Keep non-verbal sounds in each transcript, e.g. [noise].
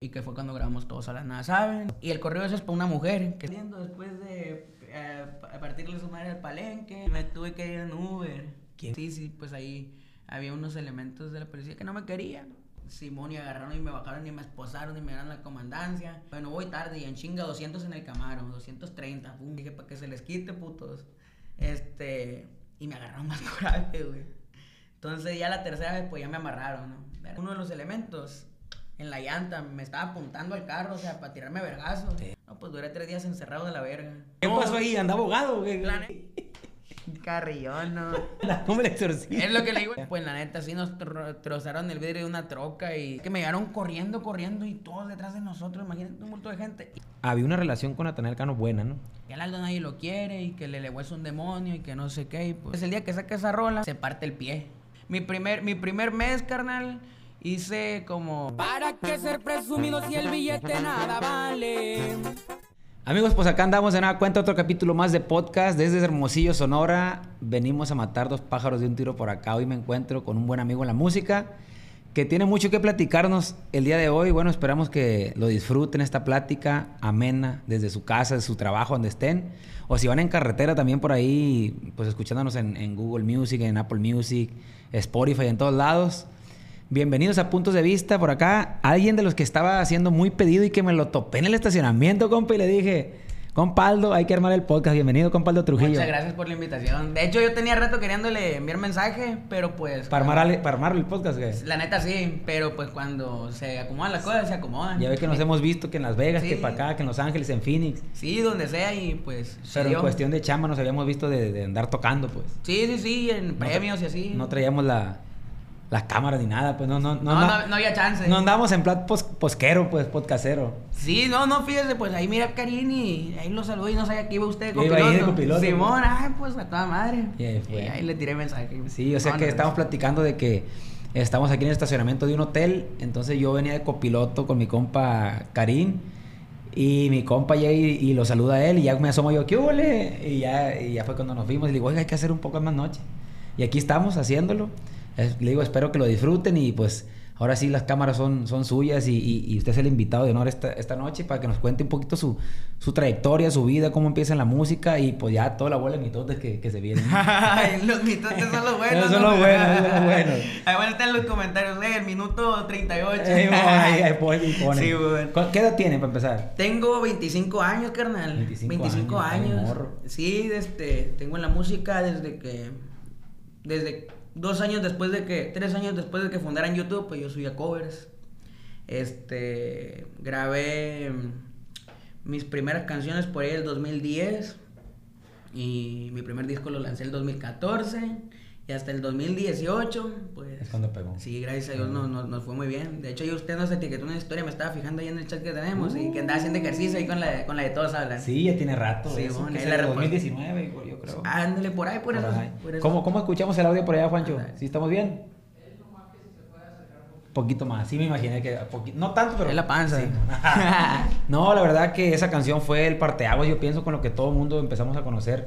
y que fue cuando grabamos todos a la nada, ¿saben? Y el correo ese es para una mujer que después de eh, partirle su madre al palenque, me tuve que ir en Uber. ¿Quién? Sí, sí, pues ahí había unos elementos de la policía que no me querían. Simón y agarraron y me bajaron y me esposaron y me dieron la comandancia. Bueno, voy tarde y en chinga 200 en el Camaro, 230. Pum, dije para que se les quite, putos. Este, y me agarraron [laughs] más coraje, güey. Entonces ya la tercera vez pues ya me amarraron, ¿no? Uno de los elementos en la llanta me estaba apuntando al carro, o sea, para tirarme vergazo. No, pues duré tres días encerrado de la verga. ¿Qué pasó ahí? ¿Anda abogado? ¿Qué? [laughs] Carrillón, no. ¿Cómo le exorcismo? Es lo que le digo. Pues la neta, sí nos tro- trozaron el vidrio de una troca y que me llegaron corriendo, corriendo y todos detrás de nosotros. Imagínate un montón de gente. Había una relación con Natanael Cano buena, ¿no? Que al Aldo nadie lo quiere y que le legó es un demonio y que no sé qué. Y pues el día que saca esa rola, se parte el pie. Mi primer, mi primer mes, carnal, hice como... ¿Para qué ser presumido si el billete nada vale? Amigos, pues acá andamos de nada cuenta otro capítulo más de podcast desde Hermosillo, Sonora. Venimos a matar dos pájaros de un tiro por acá. Hoy me encuentro con un buen amigo en la música que tiene mucho que platicarnos el día de hoy. Bueno, esperamos que lo disfruten esta plática amena desde su casa, de su trabajo, donde estén. O si van en carretera también por ahí, pues escuchándonos en, en Google Music, en Apple Music, Spotify, en todos lados. Bienvenidos a Puntos de Vista por acá. Alguien de los que estaba haciendo muy pedido y que me lo topé en el estacionamiento, compa, y le dije, compaldo, hay que armar el podcast. Bienvenido, compaldo Trujillo. Muchas gracias por la invitación. De hecho, yo tenía rato queriéndole enviar mensaje, pero pues... Para armar, para armar el podcast, güey. La neta sí, pero pues cuando se acomodan las cosas, se acomodan. Ya ve que nos hemos visto que en Las Vegas, Sí. que para acá, que en Los Ángeles, en Phoenix. Sí, donde sea y pues... Pero en cuestión de chamba nos habíamos visto de, de andar tocando, pues. Sí, sí, sí, en No premios y así. No traíamos la, la cámara ni nada, pues no, no, no. No, no, no había chance. no andábamos en plan pos- posquero, pues, podcastero. Sí, no, no, fíjese, pues ahí mira a Karin y ahí lo saludé y no sabía que iba usted de Iba ahí de copiloto. copiloto, Simón, ay, pues a toda madre. Y ahí fue. Y ahí le tiré mensaje. Sí, o sea No, que no, estamos platicando de que estamos aquí en el estacionamiento de un hotel. Entonces yo venía de copiloto con mi compa Karim. Y mi compa llega y, y lo saluda a él. Y ya me asomo yo, ¿qué huele? Y ya, y ya fue cuando nos vimos. Y le digo, oiga, hay que hacer un poco más noche. Y aquí estamos haciéndolo. Es- le digo, espero que lo disfruten. Y pues ahora sí las cámaras son, son suyas. Y, y- y usted es el invitado de honor esta, esta noche para que nos cuente un poquito su, su trayectoria, su vida, cómo empieza en la música. Y pues ya toda la bola de mitotes que, que se vienen. [laughs] Ay, los mitotes son los buenos. Son los buenos, son los [laughs] buenos. Ahí van a estar en los comentarios, eh, el minuto 38. Ey, ahí, ahí pone, ahí pone. Sí, güey. ¿Cu- ¿Qué edad tiene para empezar? Tengo 25 años, carnal. 25 25, años, ay. Sí, este, tengo en la música desde que. Desde dos años después de que. Tres años después de que fundaran YouTube, pues yo subía covers. Este. Grabé mm, mis primeras canciones por ahí el 2010. Y mi primer disco lo lancé el 2014. Y hasta el 2018, pues. Es cuando pegó. Sí, gracias a Dios nos, nos, nos fue muy bien. De hecho, yo usted nos etiquetó una historia, me estaba fijando ahí en el chat que tenemos y que andaba haciendo ejercicio ahí con la, con la de todos hablan. Sí, ya tiene rato. Sí, eso, bueno, es la el repo- 2019, hijo, yo creo. Ándale por ahí, por, Por eso. ahí. por eso. ¿Cómo, ¿Cómo escuchamos el audio por allá, Juancho? ¿Sí estamos bien? Poquito más, sí me imaginé que no tanto, pero Es la panza. Sí. [laughs] no, la verdad que esa canción fue el parteaguas, yo pienso con lo que todo el mundo empezamos a conocer.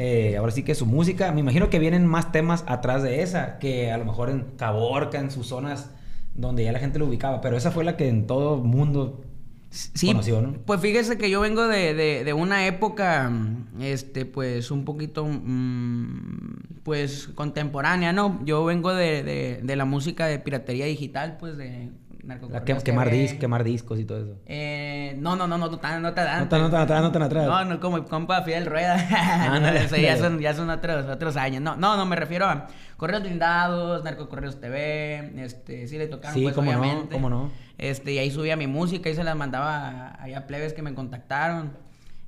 Eh, ahora sí que su música, me imagino que vienen más temas atrás de esa, que a lo mejor en Caborca, en sus zonas donde ya la gente lo ubicaba, pero esa fue la que en todo el mundo Sí, conoció, ¿no? pues fíjese que yo vengo de, de, de una época, este, pues un poquito, mm, pues contemporánea, ¿no? Yo vengo de, de, la música de piratería digital, pues de narcocorridos quemar, TV. dis- quemar discos y todo eso. Eh, no, no, no, no, no tan, no tan No tan, no tan atrás, no tan atrás. No, no como el compa Fidel Rueda. [laughs] Eso ya son, ya son otros, otros años. No, no, no, me refiero a Correos Blindados, Narcocorreos TV, este, sí le tocaron, Sí, pues, cómo no, obviamente. cómo no. Este, y ahí subía mi música y se las mandaba a- allá a plebes que me contactaron.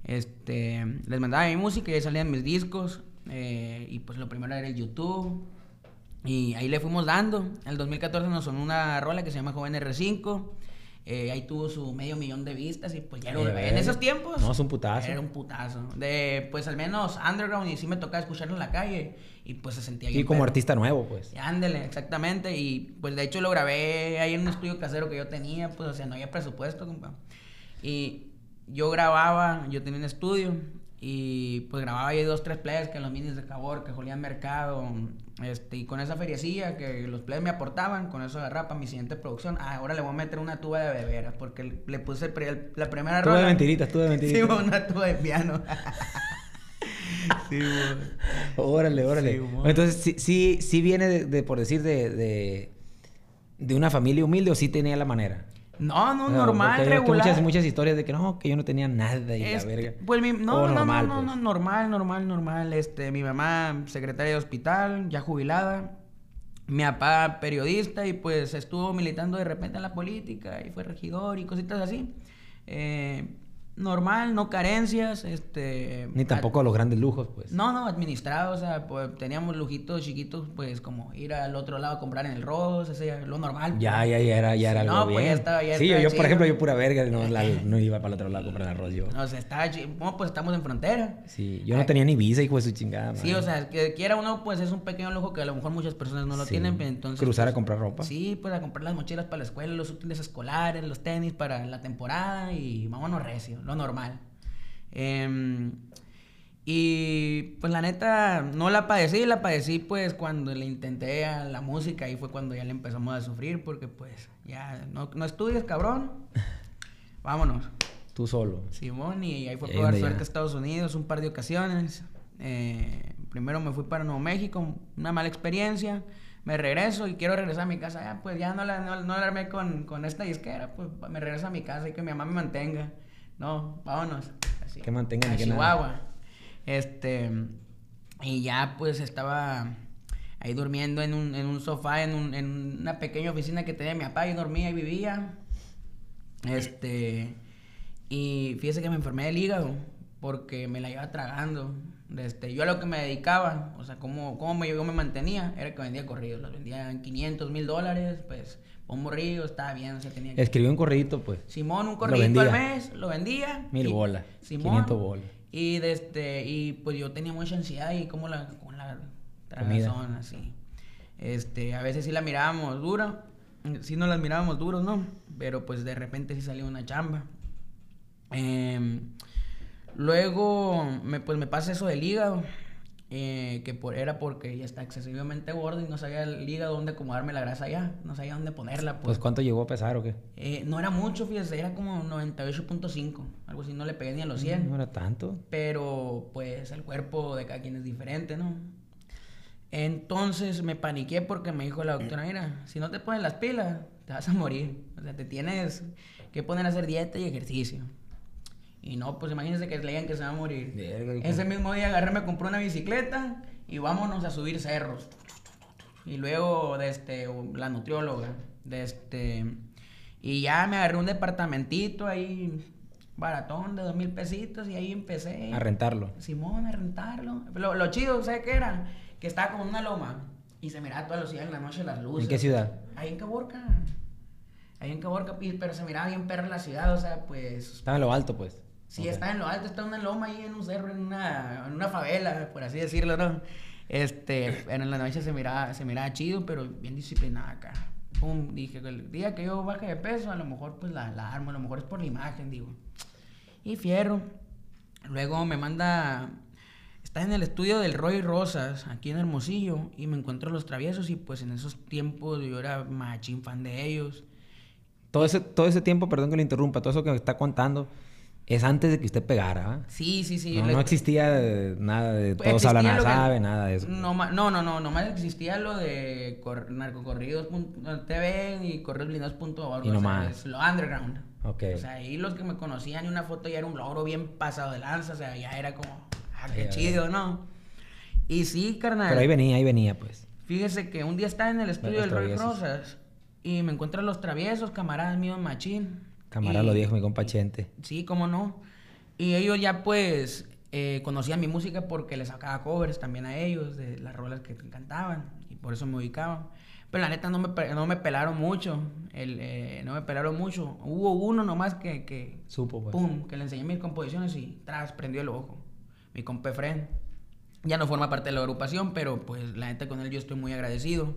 Este, les mandaba mi música y ahí salían mis discos. eh, y pues lo primero era el YouTube. Y ahí le fuimos dando. En el 2014 nos sonó una rola que se llama Joven R5. Eh, ahí tuvo su medio millón de vistas y pues ya era- Eh, en esos tiempos. No, es un putazo. Era un putazo. De, pues al menos underground y sí me tocaba escucharlo en la calle y pues se sentía Y bien. como perro. artista nuevo, pues. Y Ándele, exactamente. Y pues de hecho lo grabé ahí en un estudio casero que yo tenía, pues o sea, no había presupuesto, compa. Y yo grababa, yo tenía un estudio Y pues grababa ahí dos, tres plays que los minis de Cabor, que jolían mercado. Este, y con esa feriecilla que los plays me aportaban, con eso agarraba para mi siguiente producción. Ah, ahora le voy a meter una tuba de bebera, porque le puse el pri- el- la primera Tuba de rola- mentiritas, tuba de [laughs] mentiritas. Sí, una tuba de piano. [laughs] sí, bueno. Órale, órale. Sí. Entonces, sí, sí, sí viene de, de, por decir, de, de, de una familia humilde o sí tenía la manera. No, no, O sea, normal, regular. Muchas, muchas historias de que no, que yo no tenía nada y Es- la verga. Pues mi, no, O no, normal, no, no, pues. no, normal, normal, normal. Este, mi mamá, secretaria de hospital, ya jubilada. Mi papá, periodista, y pues estuvo militando de repente en la política y fue regidor y cositas así. Eh, normal, no carencias, este... Ni tampoco los grandes lujos, pues. No, no, administrado, o sea, pues teníamos lujitos chiquitos, pues como ir al otro lado a comprar en el Ross, ese ya, lo normal. Ya, pues. ya, ya era, ya era Sí, algo no, pues, ya estaba- ya sí, estaba yo, por chido. ejemplo, yo pura verga, no, la- [laughs] no iba para el otro lado a comprar arroz yo. O sea, estaba chi- no, pues estamos en frontera. Sí, yo no tenía ni visa, hijo de su chingada. Sí, madre. o sea, que quiera uno, pues es un pequeño lujo que a lo mejor muchas personas no lo Sí. tienen, pero entonces... Cruzar a pues, comprar ropa. Sí, pues a comprar las mochilas para la escuela, los útiles escolares, los tenis para la temporada y vámonos recio, lo normal. Em, y pues la neta, no la padecí, la padecí pues cuando le intenté a la música y fue cuando ya le empezamos a sufrir porque pues ya no, no estudias, cabrón. [laughs] Vámonos. Tú solo. Simón, y ahí fue ahí probar suerte a Estados Unidos un par de ocasiones. Eh, primero me fui para Nuevo México, una mala experiencia. Me regreso y quiero regresar a mi casa. Ya, pues ya no la, no, no la armé con, con esta disquera, pues me regreso a mi casa y que mi mamá me mantenga. No, vámonos. Así. Que mantenga ni a que nada. Chihuahua. Este, y ya pues estaba ahí durmiendo en un, en un sofá, en, un- en una pequeña oficina que tenía mi papá. Yo dormía y vivía. Este, y fíjese que me enfermé del hígado porque me la iba tragando. Este, yo a lo que me dedicaba, o sea, cómo, cómo me, yo me mantenía, era que vendía corridos. Los vendía en 500 mil dólares, pues, un morrillo, estaba bien, o sea, tenía que... Escribió un corridito, pues. Simón, un corridito al mes, lo vendía. Mil y- bolas, Simón. 500 bolas. Y, de este, y pues yo tenía mucha ansiedad y como la, con la tragazón, así. Este, a veces sí la mirábamos dura, sí no las mirábamos duros, ¿no? Pero pues de repente sí salió una chamba. Em, luego, me, pues me pasa eso del hígado, eh, que por, era porque ya está excesivamente gordo y no sabía el hígado dónde acomodarme la grasa ya, no sabía dónde ponerla. Pues, Pues, ¿cuánto llegó a pesar o qué? Eh, no era mucho, fíjese, era como 98.5, algo así, no le pegué ni a los 100. No era tanto. Pero pues el cuerpo de cada quien es diferente, ¿no? Entonces me paniqué porque me dijo la doctora, mira, si no te pones las pilas, te vas a morir. O sea, te tienes que poner a hacer dieta y ejercicio. Y no, pues imagínense que le digan que se va a morir. Verga. Ese mismo día agarré, me compré una bicicleta y vámonos a subir cerros. Y luego, de este, la nutrióloga, de este, y ya me agarré un departamentito ahí, baratón, de dos mil pesitos, y ahí empecé. A rentarlo. Simón, a rentarlo. Lo, lo chido, ¿sabes qué era? Que estaba como una loma y se miraba todos los días en la noche las luces. ¿En qué ciudad? Ahí en Caborca. Ahí en Caborca, pero se miraba bien perra la ciudad, o sea, pues Estaba en lo alto, pues. Sí, Ok. está en lo alto, está en una loma ahí en un cerro, en una, en una favela, por así decirlo, ¿no? Este, [laughs] en la noche se miraba, se miraba chido, pero bien disciplinada acá. Pum, dije, el día que yo baje de peso, a lo mejor pues la, la armo, a lo mejor es por la imagen, digo. Y fierro. Luego me manda, está en el estudio del Roy Rosas, aquí en Hermosillo, y me encuentro a los traviesos, y pues en esos tiempos yo era machín fan de ellos. Todo ese, todo ese tiempo, perdón que le interrumpa, todo eso que me está contando es antes de que usted pegara. Sí, sí, sí. no, le- no existía nada de todos hablan, nada lo que- sabe, nada de eso. No, no, no, no, nomás existía lo de cor- narcocorridos.tv y correosblindados.org. Y o no sea, lo underground. Ok. O sea, ahí los que me conocían y una foto ya era un logro bien pasado de lanza, o sea, ya era como, ah, qué chido, ¿no? Y sí, carnal. Pero ahí venía, ahí venía, pues. Fíjese que un día estaba en el estudio Los del Roy. Rosas y me encuentro a los traviesos, camaradas míos, machín. Camarada Y- lo dijo mi compa Chente. Sí, cómo no. Y ellos ya pues eh, conocían mi música porque les sacaba covers también a ellos de las rolas que cantaban y por eso me ubicaban. Pero la neta no me, no me pelaron mucho, el, eh, no me pelaron mucho. Hubo uno nomás que, que Supo, pues. pum, que le enseñé mis composiciones y tras prendió el ojo. Mi compa Efren. Ya no forma parte de la agrupación, pero pues la neta con él yo estoy muy agradecido.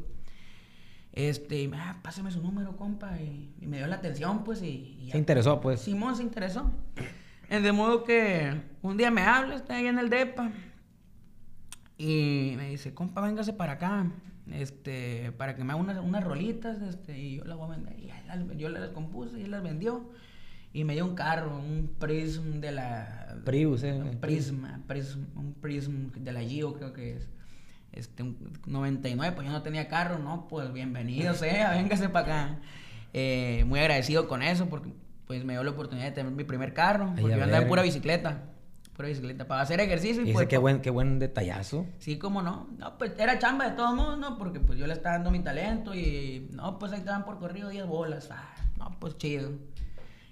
Este, y, ah, pásame su número, compa. Y, y me dio la atención, pues, y, y ya Se interesó, pues. Simón se interesó. De modo que un día me habla, está ahí en el DEPA. Y me dice, compa, véngase para acá. Este, para que me haga unas, unas rolitas, este, y yo las voy a vender. Y las- yo las compuse y él las vendió. Y me dio un carro, un Prism de la... Prius, eh. Un Prisma, Prism, un Prism de la Gio creo que es. Este, un 99, pues yo no tenía carro, ¿no? Pues bienvenido [laughs] sea, véngase para acá. Eh, muy agradecido con eso porque pues me dio la oportunidad de tener mi primer carro. Ay, Porque yo andaba en pura bicicleta. Pura bicicleta. Para hacer ejercicio y, Y pues... qué buen, qué buen detallazo. Sí, cómo no. No, pues era chamba de todos modos, ¿no? Porque pues yo le estaba dando mi talento y no, pues ahí estaban por corrido 10 bolas. Ah, no, pues chido.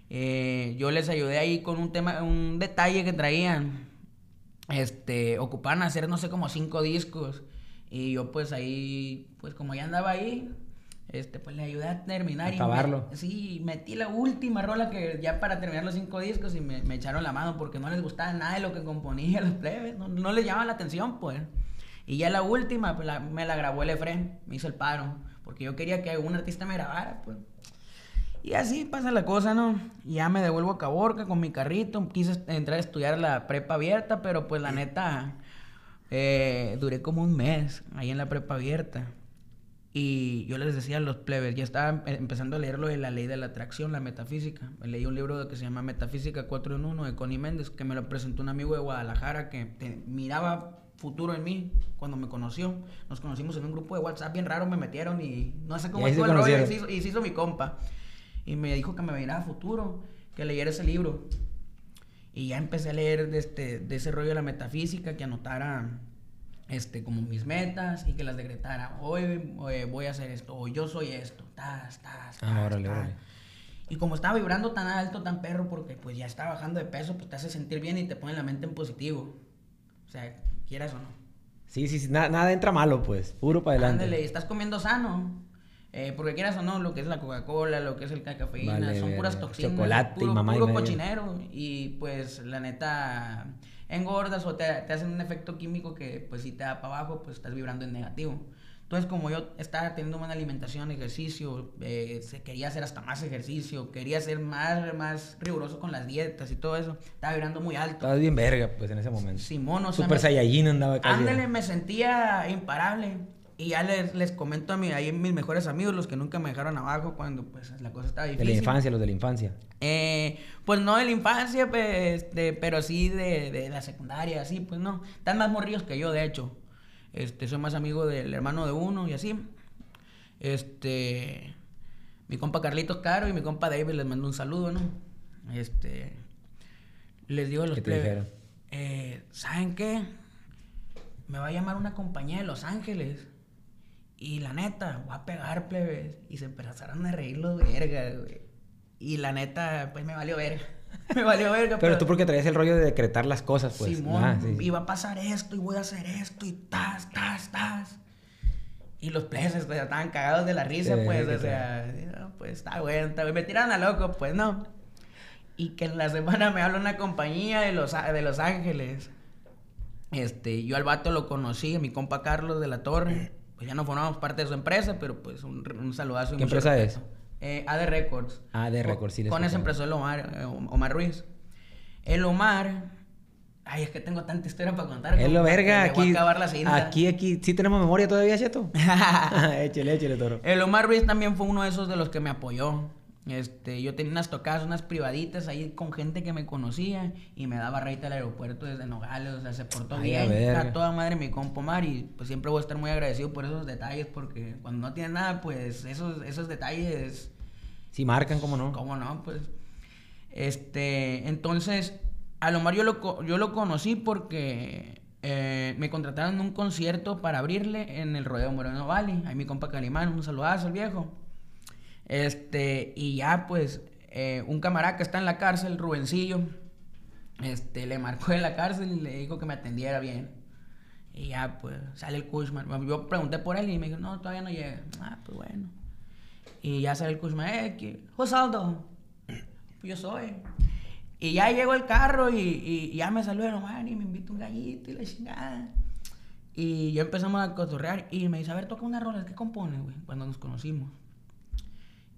Eh, yo les ayudé ahí con un tema, un detalle que traían. Este, ocupaban hacer no sé como cinco discos. Y yo pues ahí, pues como ya andaba ahí, este, pues le ayudé a terminar. y me- Acabarlo. sí, metí la última rola que ya para terminar los cinco discos y me, me echaron la mano porque no les gustaba nada de lo que componía [laughs] los plebes, no, no les llamaba la atención, pues. Y ya la última, pues, la- me la grabó el Efren, me hizo el paro, porque yo quería que un artista me grabara, pues. Y así pasa la cosa, ¿no? Ya me devuelvo a Caborca con mi carrito. Quise entrar a estudiar la prepa abierta, pero pues la neta, eh, duré como un mes ahí en la prepa abierta. Y yo les decía a los plebes, ya estaba em- empezando a leer lo de la ley de la atracción, la metafísica. Leí un libro que se llama Metafísica 4 en 1 de Connie Méndez, que me lo presentó un amigo de Guadalajara que miraba futuro en mí cuando me conoció. Nos conocimos en un grupo de WhatsApp bien raro, me metieron y no sé cómo estuvo el rollo y se, hizo, y se hizo mi compa. Y me dijo que me miraba futuro, que leyera ese libro. Y ya empecé a leer de, este, de ese rollo de la metafísica, que anotara este, como mis metas y que las decretara. Hoy eh, voy a hacer esto, o yo soy esto. Tas, tas, tas, Ah, órale, tas. órale. Y como estaba vibrando tan alto, tan perro, porque pues ya está bajando de peso, pues te hace sentir bien y te pone la mente en positivo. O sea, quieras o no. Sí, sí, sí. na- nada entra malo, pues. Puro para adelante. Ándale, estás comiendo sano. Eh, porque quieras o no, lo que es la Coca-Cola, lo que es el cafeína, Vale, son puras toxinas. Chocolate y puro, mamá y puro medio. cochinero. Y pues la neta, engordas o te, te hacen un efecto químico que pues si te da para abajo, pues estás vibrando en negativo. Entonces como yo estaba teniendo buena alimentación, ejercicio, eh, quería hacer hasta más ejercicio, quería ser más, más riguroso con las dietas y todo eso, estaba vibrando muy alto. Estabas bien verga, pues, en ese momento. Simón, o sea, Super me- Saiyajin andaba casi. Ándale, me sentía imparable. Y ya les, les comento a mí, ahí mis mejores amigos, los que nunca me dejaron abajo cuando pues la cosa estaba De difícil. la infancia, los de la infancia. Eh, pues no de la infancia, pues, este, pero sí de, de la secundaria, así, pues no. Están más morrillos que yo, de hecho. Este, soy más amigo del hermano de uno y así. Este, mi compa Carlitos Caro y mi compa David les mando un saludo, ¿no? Este, les digo a los ¿Qué te dijeron? eh, ¿saben qué? Me va a llamar una compañía de Los Ángeles. Y la neta, voy a pegar, plebes. Y se empezaron a reír los vergas, güey. Y la neta, pues me valió verga. [laughs] me valió verga. Pero tú porque traías el rollo de decretar las cosas, pues. Simón, Ah, sí, sí. y va a pasar esto, y voy a hacer esto, y tas, tas, tas. Y los plebes pues, estaban cagados de la risa, Sí, pues, ¿qué o sea, no, pues está bueno, está. Me tiraron a loco, pues no. Y que en la semana me habla una compañía de Los, de los Ángeles. Este, yo al vato lo conocí, a mi compa Carlos de la Torre. Pues ya no formamos parte de su empresa, pero pues un, un saludazo. y ¿Qué empresa respeto. Eh, AD Records. AD Records, sí les Con esa conozco. empezó el Omar, eh, Omar Ruiz. El Omar. Ay, es que tengo tanta historia para contar. Es lo verga, aquí. Aquí, aquí. ¿Sí tenemos memoria todavía, Cheto? [laughs] [laughs] échale, échale, toro. El Omar Ruiz también fue uno de esos de los que me apoyó. Este, yo tenía unas tocadas, unas privaditas ahí con gente que me conocía y me daba reita al aeropuerto desde Nogales, o sea, se portó Ay, bien. A toda madre mi compa Omar y pues siempre voy a estar muy agradecido por esos detalles porque cuando no tienes nada, pues esos, esos detalles Sí, marcan, ¿cómo no? ¿Cómo no? Pues. Este. Entonces, a Lomar yo lo, yo lo conocí porque eh, me contrataron en un concierto para abrirle en el Rodeo Moreno Valley. Ahí mi compa Calimán, un saludazo al viejo. Este, y ya pues, eh, un camarada que está en la cárcel, Rubencillo, este, le marcó en la cárcel y le dijo que me atendiera bien. Y ya pues, sale el Cushman. Yo pregunté por él y me dijo, no, todavía no llega. Ah, pues bueno. Y ya sale el Cushman, eh, ¿qué? Josaldo. [clears throat] Yo soy. Y ya llegó el carro y, y- ya me saludó el Omar y me invitó un gallito y la chingada. Y ya empezamos a cotorrear y me dice, a ver, toca una rola, ¿qué compone, güey? Cuando nos conocimos.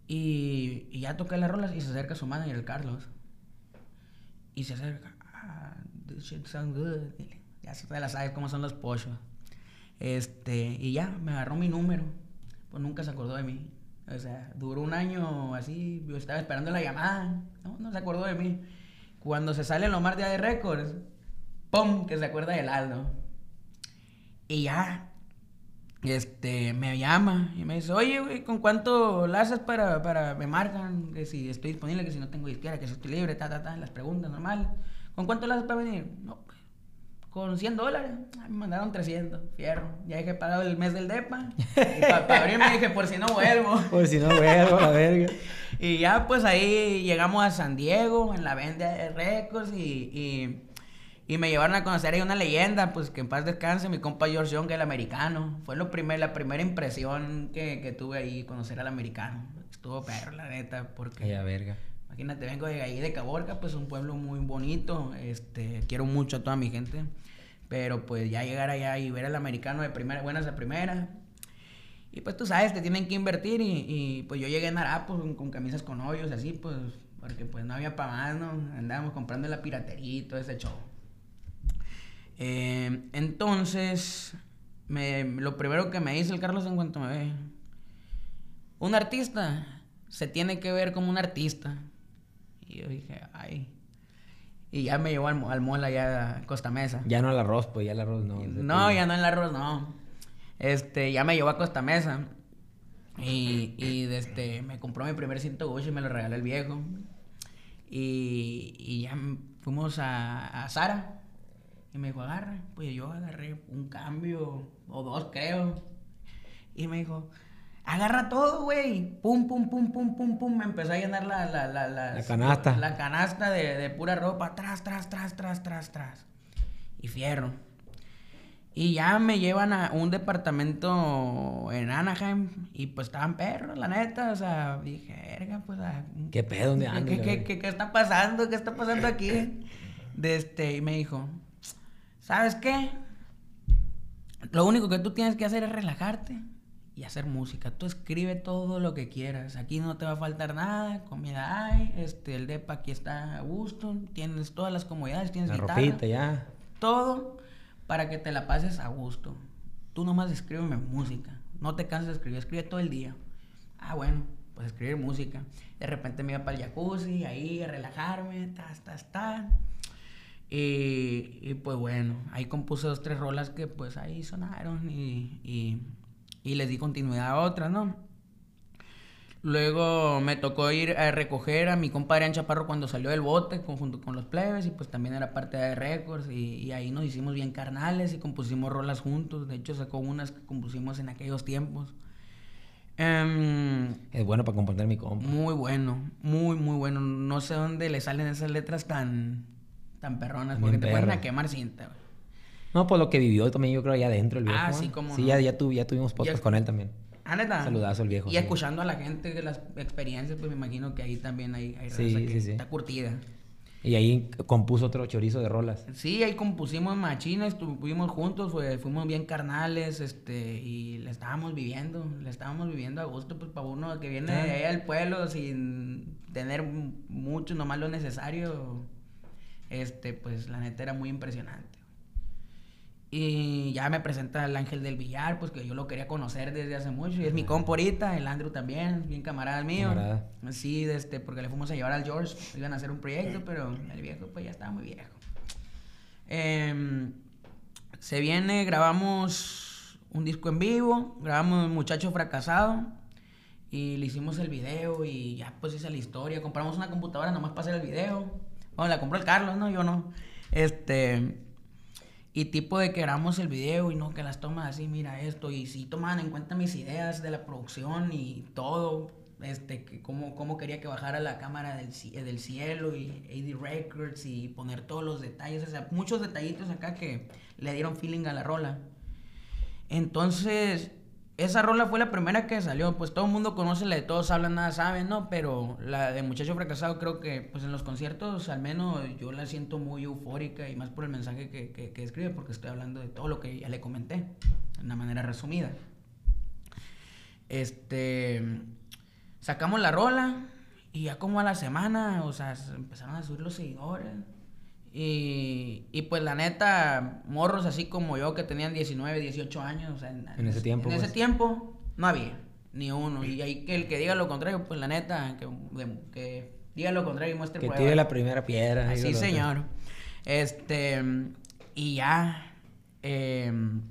Y, y ya toqué las rolas y se acerca su manager, el Carlos. Y se acerca. Ah, this shit sounds good. Ya se la sabes cómo son los pochos. Este, y ya, me agarró mi número. Pues nunca se acordó de mí. O sea, duró un año así. Yo estaba esperando la llamada. No, no se acordó de mí. Cuando se sale Lomar de Records, ¡pum! Que se acuerda del Aldo. Y ya, este, me llama y me dice, oye, güey, ¿con cuánto la haces para, para, me marcan, que si estoy disponible, que si no tengo izquierda, que si estoy libre, ta, ta, ta, las preguntas normales. ¿Con cuánto la haces para venir? No, pues, con 100 dólares. Ah, me mandaron 300, fierro. Ya dije pagado el mes del DEPA. Y para abrirme dije, por si no vuelvo. [laughs] Por si no vuelvo, la verga. y ya, pues ahí llegamos a San Diego, en la venta de récords y, y y me llevaron a conocer ahí una leyenda, pues que en paz descanse, mi compa George Young, el americano. Fue lo primer, la primera impresión que, que tuve ahí, conocer al americano. Estuvo perro, la neta, porque... Verga. Imagínate, vengo de ahí de Caborca, pues un pueblo muy bonito. Este, quiero mucho a toda mi gente. Pero pues ya llegar allá y ver al americano de primera, buenas de primera. Y pues tú sabes, te tienen que invertir y, y pues yo llegué en Arapos con, con, camisas con hoyos, así pues, porque pues no había para más, ¿no? Andábamos comprando la piratería y todo ese show. Eh, entonces, me, lo primero que me dice el Carlos en cuanto me ve, un artista se tiene que ver como un artista. Y yo dije, ay. Y ya me llevó al, al mola ya a Costa Mesa. Ya no al arroz, pues ya el arroz no. No, ya no el arroz, no. Este, ya me llevó a Costa Mesa. Y, y este, me compró mi primer cinto Gucci y me lo regaló el viejo. Y, y ya fuimos a, a Sara y me dijo, agarra. Pues yo agarré un cambio o dos, creo. Y me dijo, agarra todo, güey. Pum, pum, pum, pum, pum, pum. Me empezó a llenar la, la, la, la canasta. La, canasta de, de, pura ropa. Tras, tras, tras, tras, tras, tras. Y fierro. Y ya me llevan a un departamento en Anaheim. Y pues estaban perros, la neta. O sea, dije, verga, pues. A, ¿Qué pedo? ¿Dónde andan? ¿Qué, qué, qué, ¿Qué está pasando? ¿Qué está pasando aquí? De este, y me dijo, ¿sabes qué? Lo único que tú tienes que hacer es relajarte y hacer música. Tú escribe todo lo que quieras. Aquí no te va a faltar nada, comida hay, este, el depa aquí está a gusto, tienes todas las comodidades, tienes La guitarra, ropita ya. todo para que te la pases a gusto. Tú nomás escríbeme música. No te canses de escribir, escribe todo el día. Ah, bueno, pues escribir música. De repente me iba para el jacuzzi, ahí a relajarme, tas, tas, tas. Y, y, pues bueno, ahí compuse dos, tres rolas que pues ahí sonaron y, y, y, les di continuidad a otras, ¿no? Luego me tocó ir a recoger a mi compadre An Chaparro cuando salió del bote junto con los plebes y pues también era parte de Records y, y, ahí nos hicimos bien carnales y compusimos rolas juntos. De hecho sacó unas que compusimos en aquellos tiempos. Um, es bueno para componer mi compa. Muy bueno, muy, muy bueno. No sé dónde le salen esas letras tan tan perronas, porque te ponen a quemar cinta, güey. No, pues lo que vivió también yo creo allá adentro el viejo. Ah, sí, como Sí, no. ya, ya, tu, ya tuvimos podcast con él también. Ah, neta. Saludazo al viejo. Y sí. escuchando a la gente de las experiencias, pues me imagino que ahí también hay, hay Sí, raza que sí, está curtida. Y ahí compuso otro chorizo de rolas. Sí, ahí compusimos machines, estuvimos juntos, fue- fuimos bien carnales, este, y la estábamos viviendo, la estábamos viviendo a gusto, pues para uno que viene Ah. de ahí al pueblo sin tener mucho, nomás lo necesario, este, pues la neta era muy impresionante. Y ya me presenta el Ángel del Villar, pues que yo lo quería conocer desde hace mucho, y es mi compa ahorita, el Andrew también, bien camarada mío. Camarada. Sí, este, porque le fuimos a llevar al George, iban a hacer un proyecto, pero el viejo pues ya estaba muy viejo. Em, se viene, grabamos un disco en vivo, grabamos Muchacho Fracasado y le hicimos el video y ya pues hice la historia. Compramos una computadora nomás para hacer el video. Bueno, la compró el Carlos, ¿no? Yo no. Este. Y tipo de que grabamos el video y no, que las tomas así, mira esto. Y sí tomaban en cuenta mis ideas de la producción y todo. Este, que cómo, cómo quería que bajara la cámara del, ci- del cielo y AD Records y poner todos los detalles. O sea, muchos detallitos acá que le dieron feeling a la rola. Entonces, esa rola fue la primera que salió. Pues todo el mundo conoce la de Todos Hablan, Nada Saben, ¿no? Pero la de Muchacho Fracasado creo que, pues en los conciertos, al menos yo la siento muy eufórica y más por el mensaje que, que, que escribe, porque estoy hablando de todo lo que ya le comenté, de una manera resumida. Este. Sacamos la rola y ya como a la semana, o sea, se empezaron a subir los seguidores. Y, y pues la neta, morros así como yo que tenían 19, 18 años, o sea, en, En ese tiempo, En ese pues. tiempo no había ni uno. Y ahí que el que diga lo contrario, pues la neta, que, diga lo contrario y muestre Que pruebas. tire la primera piedra. Así, señor. Este, y ya, em,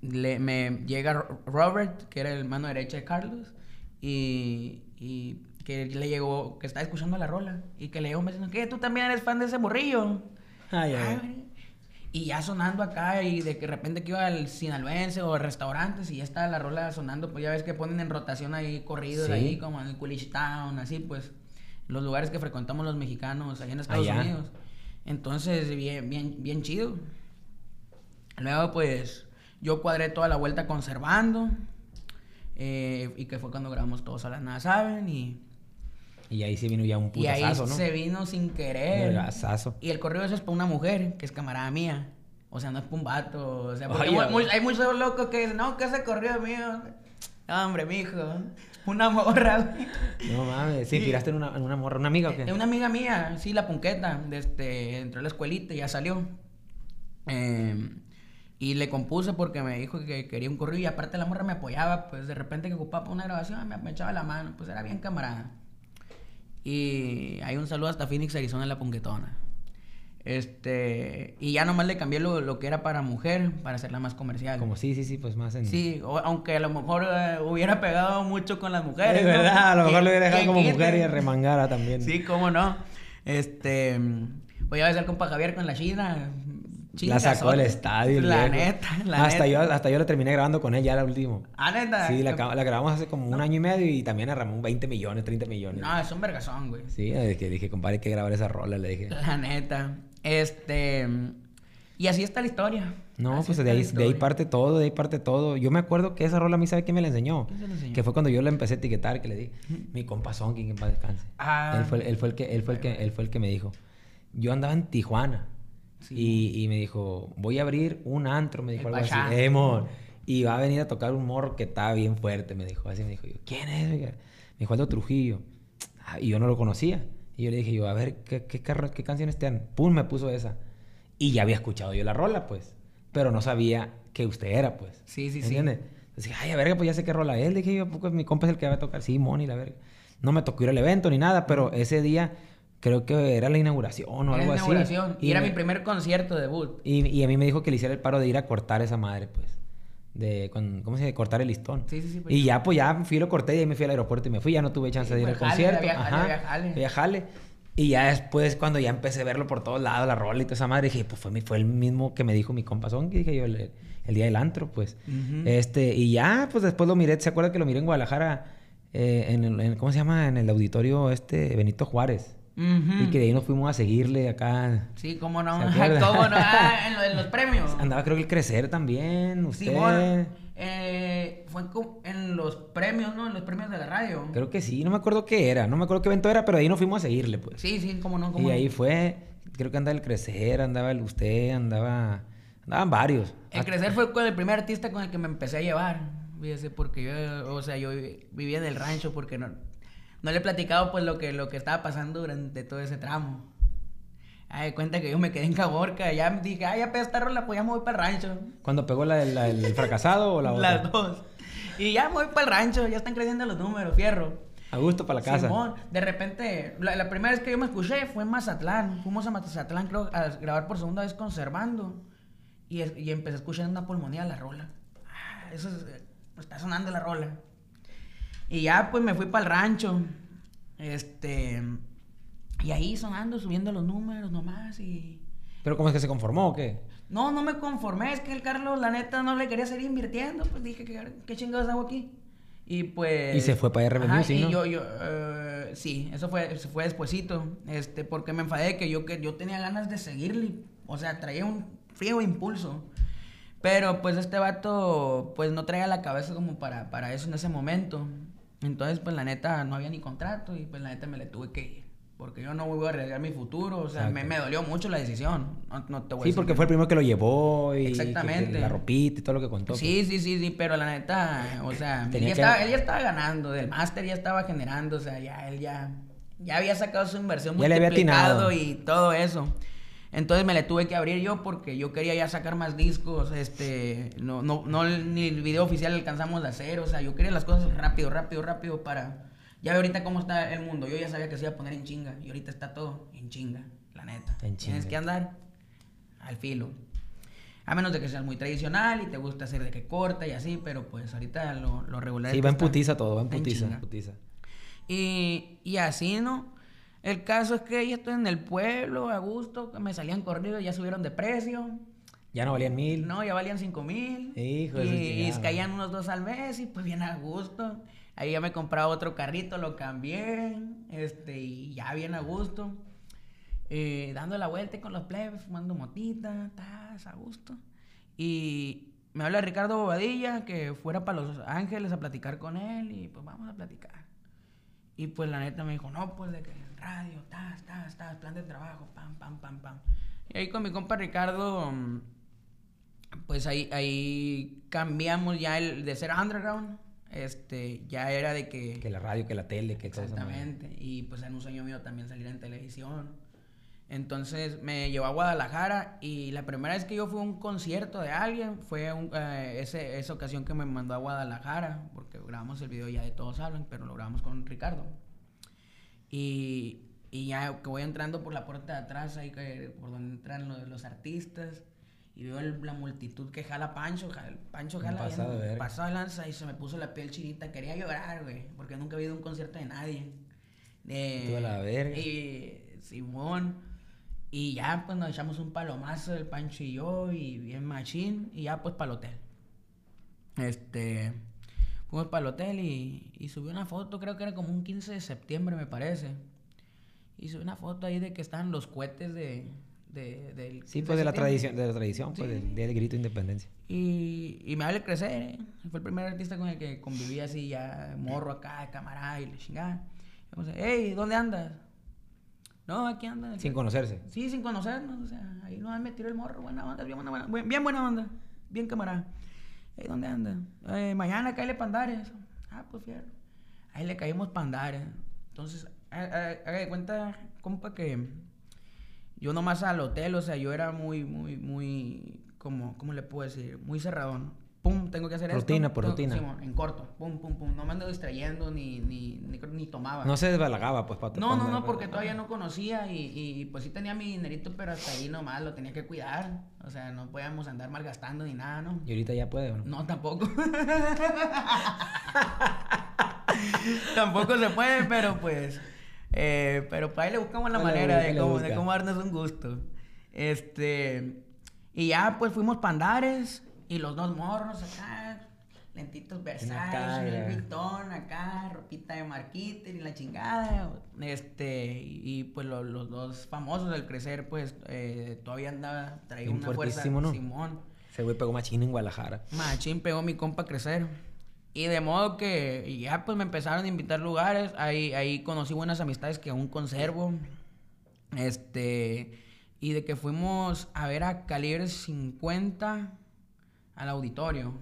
le, me llega Ro- Robert, que era el mano derecha de Carlos, y, y que le llegó, que estaba escuchando la rola, y que le llegó me diciendo, ¿qué? ¿Tú también eres fan de ese morrillo? Ay, ay. Y ya sonando acá, y de que de repente que iba al sinaloense o a restaurantes, y ya estaba la rola sonando, pues ya ves que ponen en rotación ahí corridos Sí. ahí, como en el Coolidge Town, así pues, los lugares que frecuentamos los mexicanos allá en Estados Allá. Unidos. Entonces, bien, bien, bien chido. Luego, pues, yo cuadré toda la vuelta conservando, eh, y que fue cuando grabamos Todos a la Nada Saben, y, Y ahí sí vino ya un y ahí putazazo, ¿no? se vino sin querer. Vergazazo. Y el correo ese es para una mujer, que es camarada mía. O sea, no es para un vato. O sea, porque Ay, hay muchos locos que dicen, no, que ese correo es mío. No, hombre, mijo. Una morra. [laughs] No mames, sí, tiraste en una, en una morra, una amiga o qué? Es una amiga mía, sí, la punqueta. Este, entró a la escuelita y ya salió. Eh, y le compuse porque me dijo que quería un correo y aparte la morra me apoyaba. Pues de repente que ocupaba una grabación me, me echaba la mano. Pues era bien camarada. Y hay un saludo hasta Phoenix, Arizona, la punquetona. Este, y ya nomás le cambié lo, lo que era para mujer, para hacerla más comercial. Como sí, sí, sí, pues más en... Sí, o- aunque a lo mejor eh, hubiera pegado mucho con las mujeres. Es ¿no? verdad, a lo mejor ¿Quién- lo hubiera dejado como quita? mujer y remangara también. Sí, cómo no. Este, voy a besar compa Javier con la China. La sacó del estadio. La viejo. neta, la hasta neta. Yo, hasta yo la terminé grabando con él ya la última. Ah, neta. Sí, la, grabamos hace como un año y medio y también a Ramón 20 millones, 30 millones. No, es un vergazón, güey. Sí, de que dije, compadre, hay que grabar esa rola, le dije. La neta. Este, y así está la historia. No, Así pues de ahí, de ahí parte todo, de ahí parte todo. Yo me acuerdo que esa rola a mí, ¿sabe quién me la enseñó? ¿Quién se la enseñó? Que fue cuando yo la empecé a etiquetar, que le di, mi compa Sonky, que en paz descanse. Ah. Él fue, él fue el que, él fue el que, él fue el que me dijo. Yo andaba en Tijuana. Sí. Y, y me dijo, voy a abrir un antro, me dijo El algo así. "Eh, mon". Y va a venir a tocar un morro que estaba bien fuerte, me dijo. Así me dijo yo, ¿quién es? oiga?". Me dijo, Aldo Trujillo. Ah, Y yo no lo conocía. Y yo le dije, yo, a ver, ¿qué, qué, qué canciones te dan? Pum, me puso esa. Y ya había escuchado yo la rola, pues. Pero no sabía que usted era, pues. Sí, sí, sí. ¿Entiendes? Entonces dije, ay, a verga, pues ya sé qué rola es. Le dije, yo, pues mi compa es el que va a tocar. Sí, Moni, la verga. No me tocó ir al evento ni nada, pero ese día creo que era la inauguración o Era algo la así. inauguración. Y, era me- mi primer concierto debut. y, y a mí me dijo que le hiciera el paro de ir a cortar esa madre, pues. De, con- ¿cómo se dice? Cortar el listón. Sí, sí, sí, pues. Y ya, pues ya fui, lo corté y ahí me fui al aeropuerto y me fui. Ya no tuve chance Sí, de ir pues, al jale, concierto. jale, Ajá. jale. Jale. Y ya después, cuando ya empecé a verlo por todos lados, la rola y toda esa madre, dije, pues fue, mi- fue el mismo que me dijo mi compa Zonky, dije yo, el, el día del antro, pues. Este, y ya, pues después lo miré, ¿se acuerda que lo miré en Guadalajara? eh, en, el, en- ¿Cómo se llama? En el auditorio este, Benito Juárez. Y que de ahí nos fuimos a seguirle acá. Sí, cómo no. [laughs] ¿Cómo no? Ah, [laughs] en, lo- en los premios. Andaba creo que el crecer también, usted. Eh, fue en los premios, ¿no? En los premios de la radio. Creo que sí, no me acuerdo qué era, no me acuerdo qué evento era, pero ahí nos fuimos a seguirle, pues. Sí, sí, cómo no, cómo y no. ahí fue, creo que andaba el crecer, andaba el usted, andaba, andaban varios. El crecer fue con el primer artista con el que me empecé a llevar. Fíjese, porque yo, o sea, yo vivía en el rancho porque no, no le he platicado pues lo que, lo que estaba pasando durante todo ese tramo. Ay, cuenta que yo me quedé en Caborca, ya dije, ay, ya pega esta rola, pues ya me voy para el rancho. Cuando pegó la, del- [laughs] fracasado o la otra. Las dos. Y ya me voy para el rancho, ya están creciendo los números, fierro. A gusto para la casa. Simón, de repente, la, la primera vez que yo me escuché fue en Mazatlán. Fuimos a Mazatlán, creo, a grabar por segunda vez conservando. Y, y empecé a escuchar en una pulmonía la rola. Ah, eso es, eh, está sonando la rola. Y ya pues me fui para el rancho. Este. Y ahí sonando, subiendo los números nomás. Y. Pero ¿cómo es que se conformó o qué? No, no me conformé, es que el Carlos, la neta, no le quería seguir invirtiendo. Pues dije, ¿qué, qué chingados hago aquí? Y pues... Y se fue para RB Music, ¿no? yo, yo, eh, sí, eso fue, eso fue despuesito, este, porque me enfadé que yo, que yo tenía ganas de seguirle, o sea, traía un frío impulso. Pero pues este vato, pues no traía la cabeza como para, para eso en ese momento. Entonces, pues la neta, no había ni contrato y pues la neta me le tuve que ir. Porque yo no voy a arriesgar mi futuro, o sea, me, me dolió mucho la decisión. No, no te voy a Sí, porque que fue el primero que lo llevó y Exactamente. que la ropita y todo lo que contó. pues. Sí, sí, sí, sí, pero la neta, o sea, él ya, estaba, él ya estaba ganando, del máster ya estaba generando, o sea, ya él ya, ya había sacado su inversión Ya le había y todo eso. Entonces me le tuve que abrir yo porque yo quería ya sacar más discos, este, no, no, no, ni el video oficial alcanzamos a hacer, o sea, yo quería las cosas rápido, rápido, rápido para... Ya ve ahorita cómo está el mundo, yo ya sabía que se iba a poner en chinga y ahorita está todo en chinga, la neta. En Tienes chinga. que andar al filo. A menos de que seas muy tradicional y te gusta hacer de que corta y así, pero pues ahorita lo, lo regular Sí, va en putiza todo, va en en putiza, chinga. putiza. Y, y así, ¿no? El caso es que ya estoy en el pueblo, a gusto, que me salían corridos, ya subieron de precio. Ya no valían mil. No, ya valían cinco mil. Hijo y, y caían unos dos al mes y pues bien a gusto. Ahí ya me compraba otro carrito, lo cambié, este, y ya bien a gusto. Eh, dando la vuelta con los plebes, fumando motita, tas, a gusto. Y me habla Ricardo Bobadilla que fuera para Los Ángeles a platicar con él y pues vamos a platicar. Y pues la neta me dijo, no, pues de que radio, tas, tas, tas, plan de trabajo, pam, pam, pam, pam. Y ahí con mi compa Ricardo, mm, pues ahí, ahí cambiamos ya el de ser underground, este, ya era de que... Que la radio, que la tele, que todo eso. Exactamente. Y pues era un sueño mío también salir en televisión. Entonces me llevó a Guadalajara y la primera vez que yo fui a un concierto de alguien fue un- eh, ese- esa ocasión que me mandó a Guadalajara, porque grabamos el video ya de Todos Hablan, pero lo grabamos con Ricardo. Y, y ya que voy entrando por la puerta de atrás, ahí que, por donde entran los, los artistas, y veo el- la multitud que jala Pancho, jala- Pancho jala bien, pasado de verga. pasado de lanza y se me puso la piel chinita, quería llorar, güey, porque nunca había ido a un concierto de nadie. De, Tú a la verga. Y Simón, y ya pues nos echamos un palomazo el Pancho y yo, y bien machín, y ya pues para el hotel. Este, fuimos para el hotel y, y subí una foto, creo que era como un 15 de septiembre, me parece. Y subí una foto ahí de que estaban los cohetes de, de, del Sí, 15 pues de la tradición, de la tradición, pues Sí. del Día del Grito de Independencia. Y, y me hable crecer, ¿eh? Fue el primer artista con el que conviví así, ya morro acá, camarada y le chingada. Y vamos a, hey, ¿dónde andas? No, aquí anda. Sin conocerse. Sí, sin conocernos, o sea, ahí nos me tiró el morro, buena onda, bien buena, buena- buen- bien buena onda, bien camarada. ¿Dónde anda? "Eh, mañana caile pandares. Ah, pues fierro. Ahí le caímos pandares. Entonces, ha- ha- haga de cuenta, compa, que yo nomás al hotel, o sea, yo era muy, muy, muy, como, ¿cómo le puedo decir? Muy cerradón. Tengo que hacer Rutina esto. por rutina. En corto, pum, pum, pum. No me ando distrayendo ni, ni, ni, ni tomaba. No se desbalagaba, pues, pato. No, no, no, porque todavía no conocía y, y, pues sí tenía mi dinerito, pero hasta ahí nomás lo tenía que cuidar. O sea, no podíamos andar malgastando ni nada, ¿no? Y ahorita ya puede, ¿o ¿no? No, tampoco. [laughs] tampoco se puede, pero pues. eh, pero para ahí le buscamos la manera de cómo, de cómo darnos un gusto. Este. Y ya pues fuimos pandares y los dos morros acá. Lentitos Versace. Louis Vuitton acá, ropita de Marquita y la chingada. Este, y, pues lo- los dos famosos del crecer, pues eh, todavía andaba, traía Bien una fuerza. ¿no? Simón. Ese güey pegó machín en Guadalajara. Machín pegó mi compa a crecer. Y de modo que ya pues me empezaron a invitar lugares. Ahí, ahí conocí buenas amistades que aún conservo. Este. Y de que fuimos a ver a Calibre 50 al auditorio.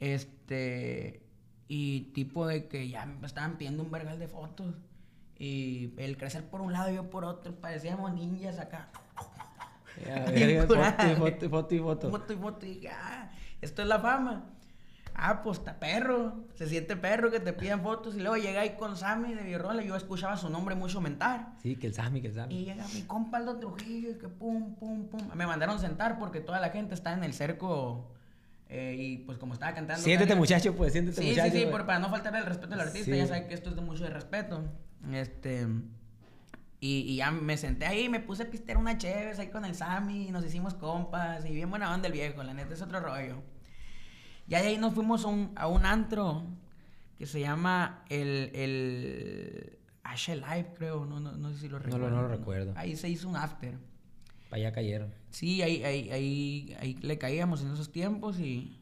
Este. Y tipo de que ya me estaban pidiendo un vergal de fotos. Y el crecer por un lado y yo por otro. Parecíamos ninjas acá. Ya, [laughs] foto, y foto, y foto, y foto. Foto y foto. Y ah, esto es la fama. Ah, pues está perro. Se siente perro que te pidan fotos. Y luego llega ahí con Sammy de Virrola. Yo escuchaba su nombre mucho mentar. Sí, que el Sammy, que el Sammy. Y llega mi compa Aldo Trujillo. y Que pum, pum, pum. Me mandaron sentar porque toda la gente está en el cerco. eh, y pues como estaba cantando. Siéntete, muchacho, pues, siéntete, Sí, muchacho. sí, sí, pues. por- para no faltarle el respeto al artista, Sí. ya sabe que esto es de mucho de respeto. Este. Y, y ya me senté ahí, me puse a pistear una chévere ahí con el Sammy, y nos hicimos compas, y bien buena onda el viejo, la neta es otro rollo. Ya de ahí nos fuimos a un, a un antro que se llama el, el H Live, creo, no, no, no sé si lo recuerdo. no lo recuerdo. Ahí se hizo un after. Para allá cayeron. Sí, ahí, ahí, ahí, ahí le caíamos en esos tiempos y,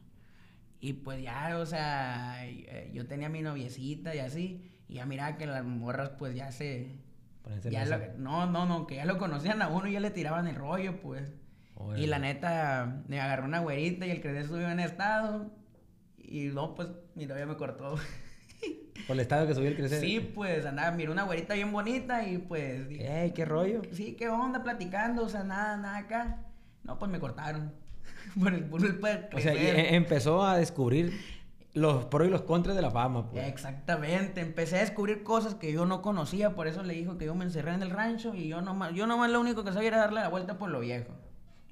y pues ya, o sea, eh, yo tenía mi noviecita y así, y ya miraba que las morras pues ya se... Ya lo- no, no, no, que ya lo conocían a uno y ya le tiraban el rollo, pues. Y la neta, me agarró una güerita y el crecer subió en estado. Y no, pues mi novia me cortó. [laughs] Por el estado que subió el crecer. Sí, pues andaba, miré una güerita bien bonita y pues dije, Ey, qué rollo. sí, ¿qué onda? Platicando, o sea, nada, nada acá. No, pues me cortaron. [laughs] Por el puro el O sea, y e- empezó a descubrir los pros y los contras de la fama, pues. Exactamente, empecé a descubrir cosas que yo no conocía, por eso le dijo que yo me encerré en el rancho y yo nomás, yo nomás lo único que sabía era darle la vuelta por lo viejo.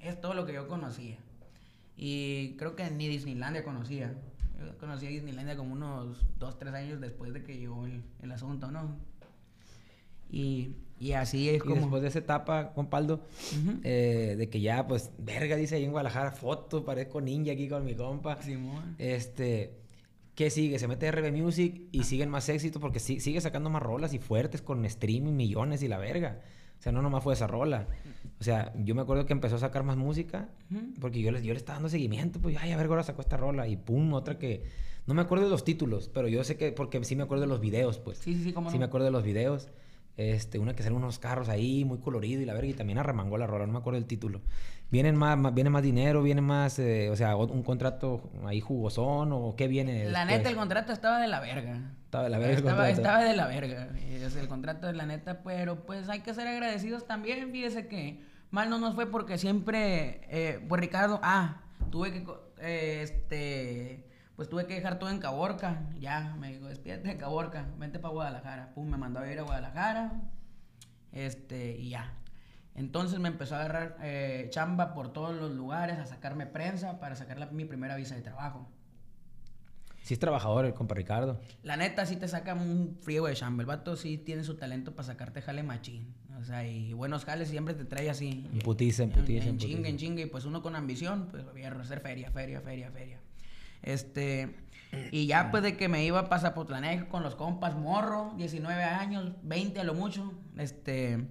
Es todo lo que yo conocía. Y creo que ni Disneylandia conocía. Yo conocí a Disneylandia como unos dos, tres años después de que llegó el, el asunto, ¿no? Y, y así es Y como... después de esa etapa, compaldo, Ujú. eh, de que ya, pues, verga, dice ahí en Guadalajara, foto, parezco ninja aquí con mi compa. Simón. Este, ¿qué sigue? Se mete RB Music y siguen más éxitos porque si- sigue sacando más rolas y fuertes con streaming, millones y la verga. O sea, no nomás fue esa rola. O sea, yo me acuerdo que empezó a sacar más música Ujú. porque yo le, yo le estaba dando seguimiento. Pues, ay, a ver, ahora sacó esta rola y pum, otra que... No me acuerdo de los títulos, pero yo sé que... Porque sí me acuerdo de los videos, pues. Sí, sí, sí, cómo Sí no. me acuerdo de los videos. Este, una que salen unos carros ahí, muy colorido y la verga, y también arremangó la rola, no me acuerdo del título. ¿Vienen más, más- viene más dinero, viene más, eh, o sea, un contrato ahí jugosón o qué viene? La después? neta, el contrato estaba de la verga. Estaba de la verga el Estaba, contrato. estaba de la verga. es el contrato de la neta, pero pues hay que ser agradecidos también. Fíjese que mal no nos fue porque siempre, eh, pues Ricardo, ah, tuve que, eh, este, pues tuve que dejar todo en Caborca. Ya, me dijo, despídete de Caborca, vente para Guadalajara. Pum, me mandó a ir a Guadalajara. Este, y ya. Entonces me empezó a agarrar eh, chamba por todos los lugares, a sacarme prensa para sacar la- mi primera visa de trabajo. Sí es trabajador el compa Ricardo. La neta sí te saca un friego de chamba. El vato sí tiene su talento para sacarte jale machín. O sea, y buenos jales siempre te trae así. En putiza, en putiza, en En chinga, en chinga. Y pues uno con ambición, pues lo a hacer feria, feria, feria, feria. Este... Y ya pues de que me iba a Pasapotlanejo con los compas, morro, 19 años, 20 a lo mucho. Este...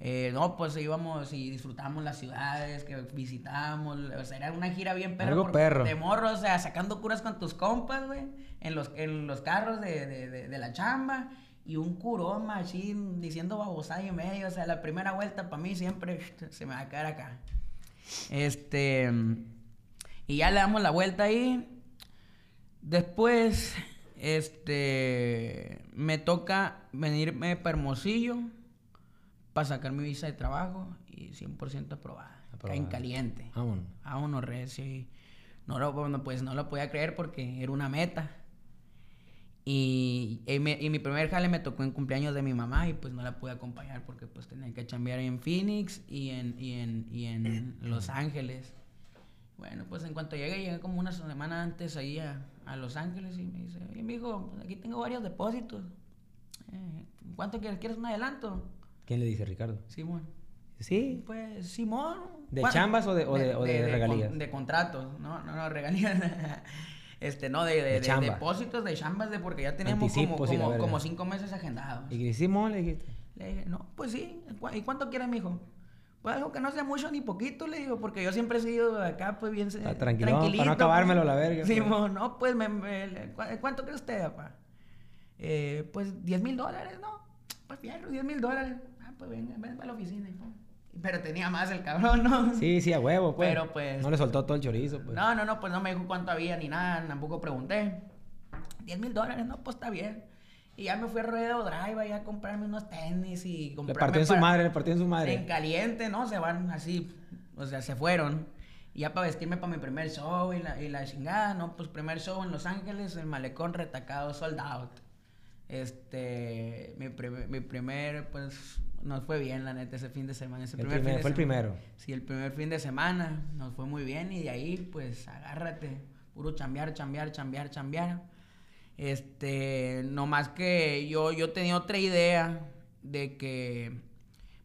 eh, no, pues íbamos y disfrutamos las ciudades que visitábamos. O sea, era una gira bien perra. Algo perro. De morro, o sea, sacando curas con tus compas, güey. En los, en los carros de, de, de, de la chamba. Y un curón machín diciendo babosada y medio. O sea, la primera vuelta para mí siempre [laughs] se me va a caer acá. Este. Y ya le damos la vuelta ahí. Después, este. Me toca venirme para Hermosillo para sacar mi visa de trabajo y 100% aprobada. Acá en Aprobada. caliente. Vámonos. Vámonos, recio. y No lo, bueno, pues no lo podía creer porque era una meta. Y, y, me- y mi primer jale me tocó en cumpleaños de mi mamá y pues no la pude acompañar porque pues tenía que chambear en Phoenix y en, y en, y en Los Ángeles. Bueno, pues en cuanto llegué, llegué como una semana antes ahí a, a Los Ángeles y me dice, oye, mijo, aquí tengo varios depósitos. Eh, ¿Cuánto quieres? ¿Quieres un adelanto? ¿Quién le dice Ricardo? Simón. Sí. Pues Simón. ¿De ¿cuán- chambas o de- o de- o de con- regalías? De, contratos, no, no, no, regalías. [laughs] este, no, de, de, De de depósitos de chambas de porque ya teníamos como, y como, como cinco meses agendados. ¿Y que Simón le dijiste? Le dije, no, pues sí. ¿cu- ¿Y cuánto quieres, mijo? Pues algo que no sea mucho ni poquito, le digo, porque yo siempre he sido acá, pues bien. Ah, tranquilón, para no acabármelo a la verga, pues. Simón, no, pues, me, me- le- ¿cu- ¿cuánto cree usted, papá? Eh, pues 10 mil dólares, ¿no? Pues fierro, 10 mil dólares. Ah, pues venga, ven a la oficina. hijo. Pero tenía más el cabrón, ¿no? Sí, sí, a huevo, pues. Pero, pues- No le soltó todo el chorizo, pues. No, no, no, pues no me dijo cuánto había ni nada, tampoco pregunté. 10 mil dólares, no, pues está bien. Y ya me fui a Rodeo Drive a comprarme unos tenis y le comprarme partió en su madre, le partió en su madre. En caliente, ¿no? Se van así, o sea, se fueron. Y ya para vestirme para mi primer show y la, y la chingada, ¿no? Pues primer show en Los Ángeles, el malecón retacado, sold out. Este, mi, prim- mi primer, pues, nos fue bien, la neta, ese fin de semana. Ese El primer primer- fin de fue el semana. primero. Sí, el primer fin de semana nos fue muy bien y de ahí, pues, agárrate. Puro chambear, chambear, chambear, chambear. Este, no más que yo, yo tenía otra idea de que,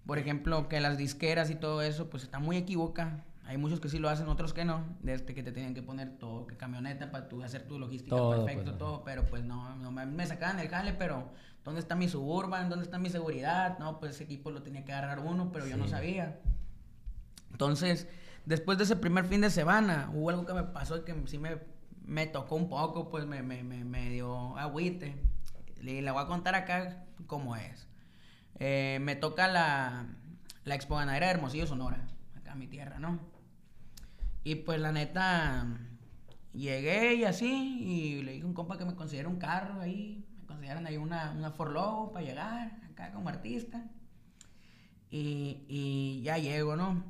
por ejemplo, que las disqueras y todo eso, pues está muy equivoca. Hay muchos que sí lo hacen, otros que no. Desde que te tienen que poner todo, que camioneta para tú hacer tu logística Todo, perfecto, pues, todo. Pero pues no, no me, me sacaban el jale, pero ¿dónde está mi suburban? ¿Dónde está mi seguridad? No, pues ese equipo lo tenía que agarrar uno, pero yo no sabía. Entonces, después de ese primer fin de semana, hubo algo que me pasó que sí me, me tocó un poco, pues me, me, me, me dio agüite. Le, le voy a contar acá cómo es. Eh, me toca la, la expo ganadera de Hermosillo, Sonora, acá en mi tierra, ¿no? Y pues la neta, llegué y así, y le dije a un compa que me consiguiera un carro ahí, dieran ahí una, una forlobo para llegar acá como artista. Y, y ya llego, ¿no?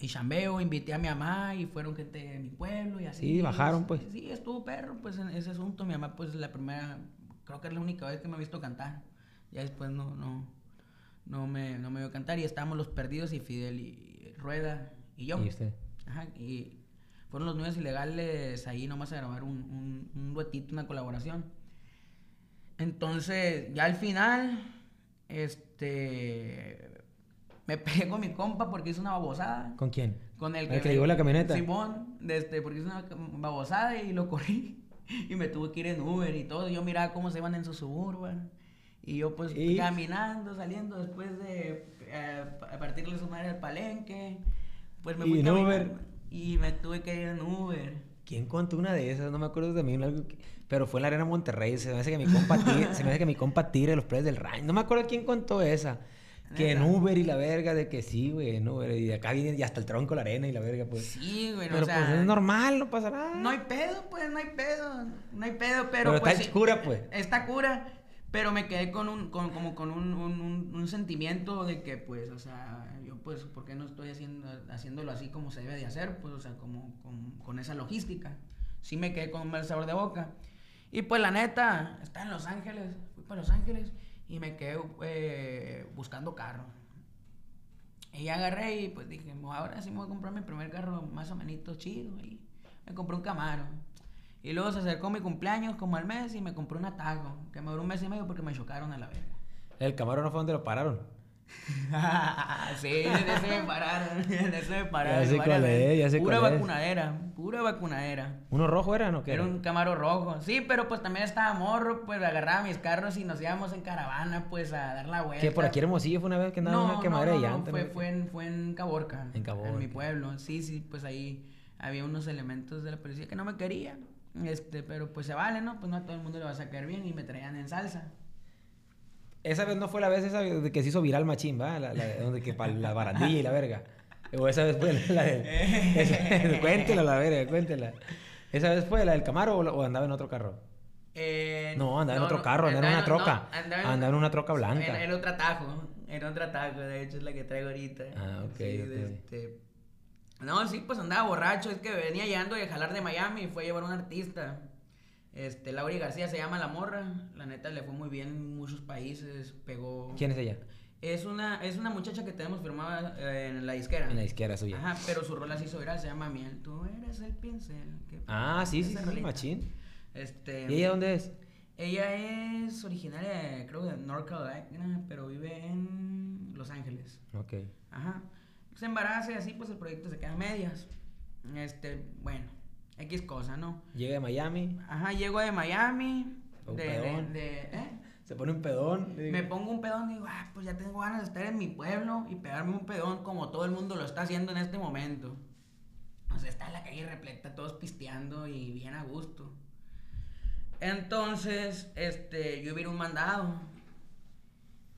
Y chambeo, invité a mi mamá y fueron gente de mi pueblo y así. Sí, bajaron, pues. Sí, estuvo perro, pues en ese asunto. Mi mamá, pues la primera, creo que es la única vez que me ha visto cantar. Ya después no, no, no me, no me vio cantar y estábamos los perdidos y Fidel y Rueda y yo. ¿Y usted? Ajá, y fueron los nuevos ilegales ahí nomás a grabar un, un, un duetito, una colaboración. Entonces, ya al final, este, me [laughs] pegué con mi compa porque hizo una babosada. ¿Con quién? Con el ¿El que llevó la camioneta? Simón, este, porque hizo una babosada y lo corrí. [laughs] Y me tuve que ir en Uber y todo. Yo miraba cómo se iban en su suburban. Y yo pues ¿Y? caminando, saliendo después de eh, partirle su madre al palenque. Pues me ¿Y fui en. Uber? Y me tuve que ir en Uber. ¿Quién contó una de esas? No me acuerdo también algo que- Pero fue en la Arena Monterrey. Se me hace que mi compa tire, [laughs] se me hace que mi compa tire los precios del rancho. No me acuerdo quién contó esa. Que en. Uber y la verga, de que sí, güey, en Uber. Y de acá viene y hasta el tronco la arena y la verga, pues. Sí, güey, Pero o sea, pues es normal, no pasa nada. No hay pedo, pues, no hay pedo. No hay pedo, pero. Pero está pues, el cura, pues. Está cura. Pero me quedé con un, con, como con un, un, un- un sentimiento de que, pues, o sea, pues, ¿por qué no estoy haciendo, haciéndolo así como se debe de hacer? Pues, o sea, como, con, esa logística. Sí me quedé con un mal sabor de boca. Y pues, la neta, está en Los Ángeles. Fui para Los Ángeles y me quedé eh, buscando carro. Y agarré y pues dije, "Mo- ahora sí me voy a comprar mi primer carro más o menos chido. Y me compré un Camaro. Y luego se acercó mi cumpleaños como al mes y me compré un Atago, que me duró un mes y medio porque me chocaron a la verga. El Camaro no fue donde lo pararon. [laughs] sí, de ese me pararon, de [laughs] ese me pararon. Ya sé cuál es, ya sé Pura cuál es. vacunadera, pura vacunadera. ¿Uno rojo era, no? ¿Qué Era un Camaro rojo. Sí, pero pues también estaba morro, pues agarraba mis carros y nos íbamos en caravana, pues a dar la vuelta. Que por aquí Hermosillo fue una vez que andaba una quemadera no, de no, llanta. Fue, ¿no? fue, en, fue en Caborca. En Caborca. En mi pueblo. Sí, sí, pues ahí había unos elementos de la policía que no me querían. Este, pero pues se vale, ¿no? Pues no a todo el mundo le va a sacar bien y me traían en salsa. Esa vez no fue la vez esa de que se hizo viral machín, ¿va? La, la, donde que para la barandilla y la verga. O esa vez fue la de... esa- [laughs] cuéntela la verga, cuéntela. ¿Esa vez fue la del Camaro o, andaba en otro carro? Eh, No, andaba en otro carro, andaba en una troca. Andaba en una troca blanca. Era, otro atajo. Era otro atajo, de hecho es la que traigo ahorita. Ah, ok, Sí, ok. de este- No, sí, pues andaba borracho. Es que venía llegando de jalar de Miami y fue a llevar un artista. Este, Lauri García se llama La Morra. La neta le fue muy bien en muchos países. Pegó. ¿Quién es ella? Es una, es una muchacha que tenemos firmada eh, en la disquera. En la izquierda suya. Ajá, pero su rola se hizo viral, se llama Miel. Tú eres el pincel. que- Ah, sí, sí, sí, machín. Este, ¿Y ella dónde es? ella es originaria, de, creo, de North Carolina, pero vive en Los Ángeles. Ok. Ajá. Se embaraza y así, pues el proyecto se queda a medias. Este, bueno, X cosa, ¿no? Llega de Miami, Ajá, llego de Miami. Un De, de, pedón. de- ¿eh? se pone un pedón. Me pongo un pedón y digo, ah, pues ya tengo ganas de estar en mi pueblo y pegarme un pedón como todo el mundo lo está haciendo en este momento. O sea, está en la calle repleta, todos pisteando y bien a gusto. Entonces, este, yo vi un mandado.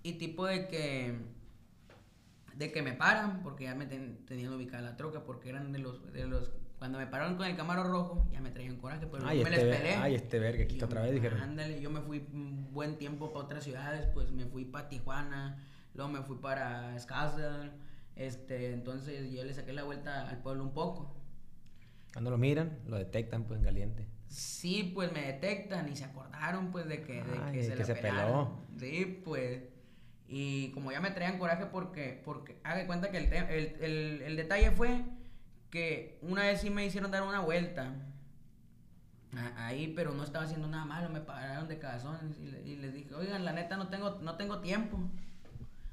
Y tipo de que. De que me paran, porque ya me ten- tenían ubicada la troca, porque eran de los, de los. Cuando me pararon con el camaro rojo, ya me traían coraje, pero Ay, yo me este, les pelé. ay, este verga, aquí Y está yo, otra vez, dijeron. Ándale, yo me fui un buen tiempo para otras ciudades, pues me fui para Tijuana, luego me fui para Scottsdale, este, entonces yo le saqué la vuelta al pueblo un poco. Cuando lo miran, lo detectan pues en caliente. Sí, pues me detectan y se acordaron pues de que, de Ay, que se, que la se peló. Sí, pues. Y como ya me traían coraje porque, porque haga cuenta que el, el, el detalle fue que una vez sí me hicieron dar una vuelta. Ahí, pero no estaba haciendo nada malo, me pararon de cagazones y, le- y les dije, oigan, la neta no tengo, no tengo tiempo.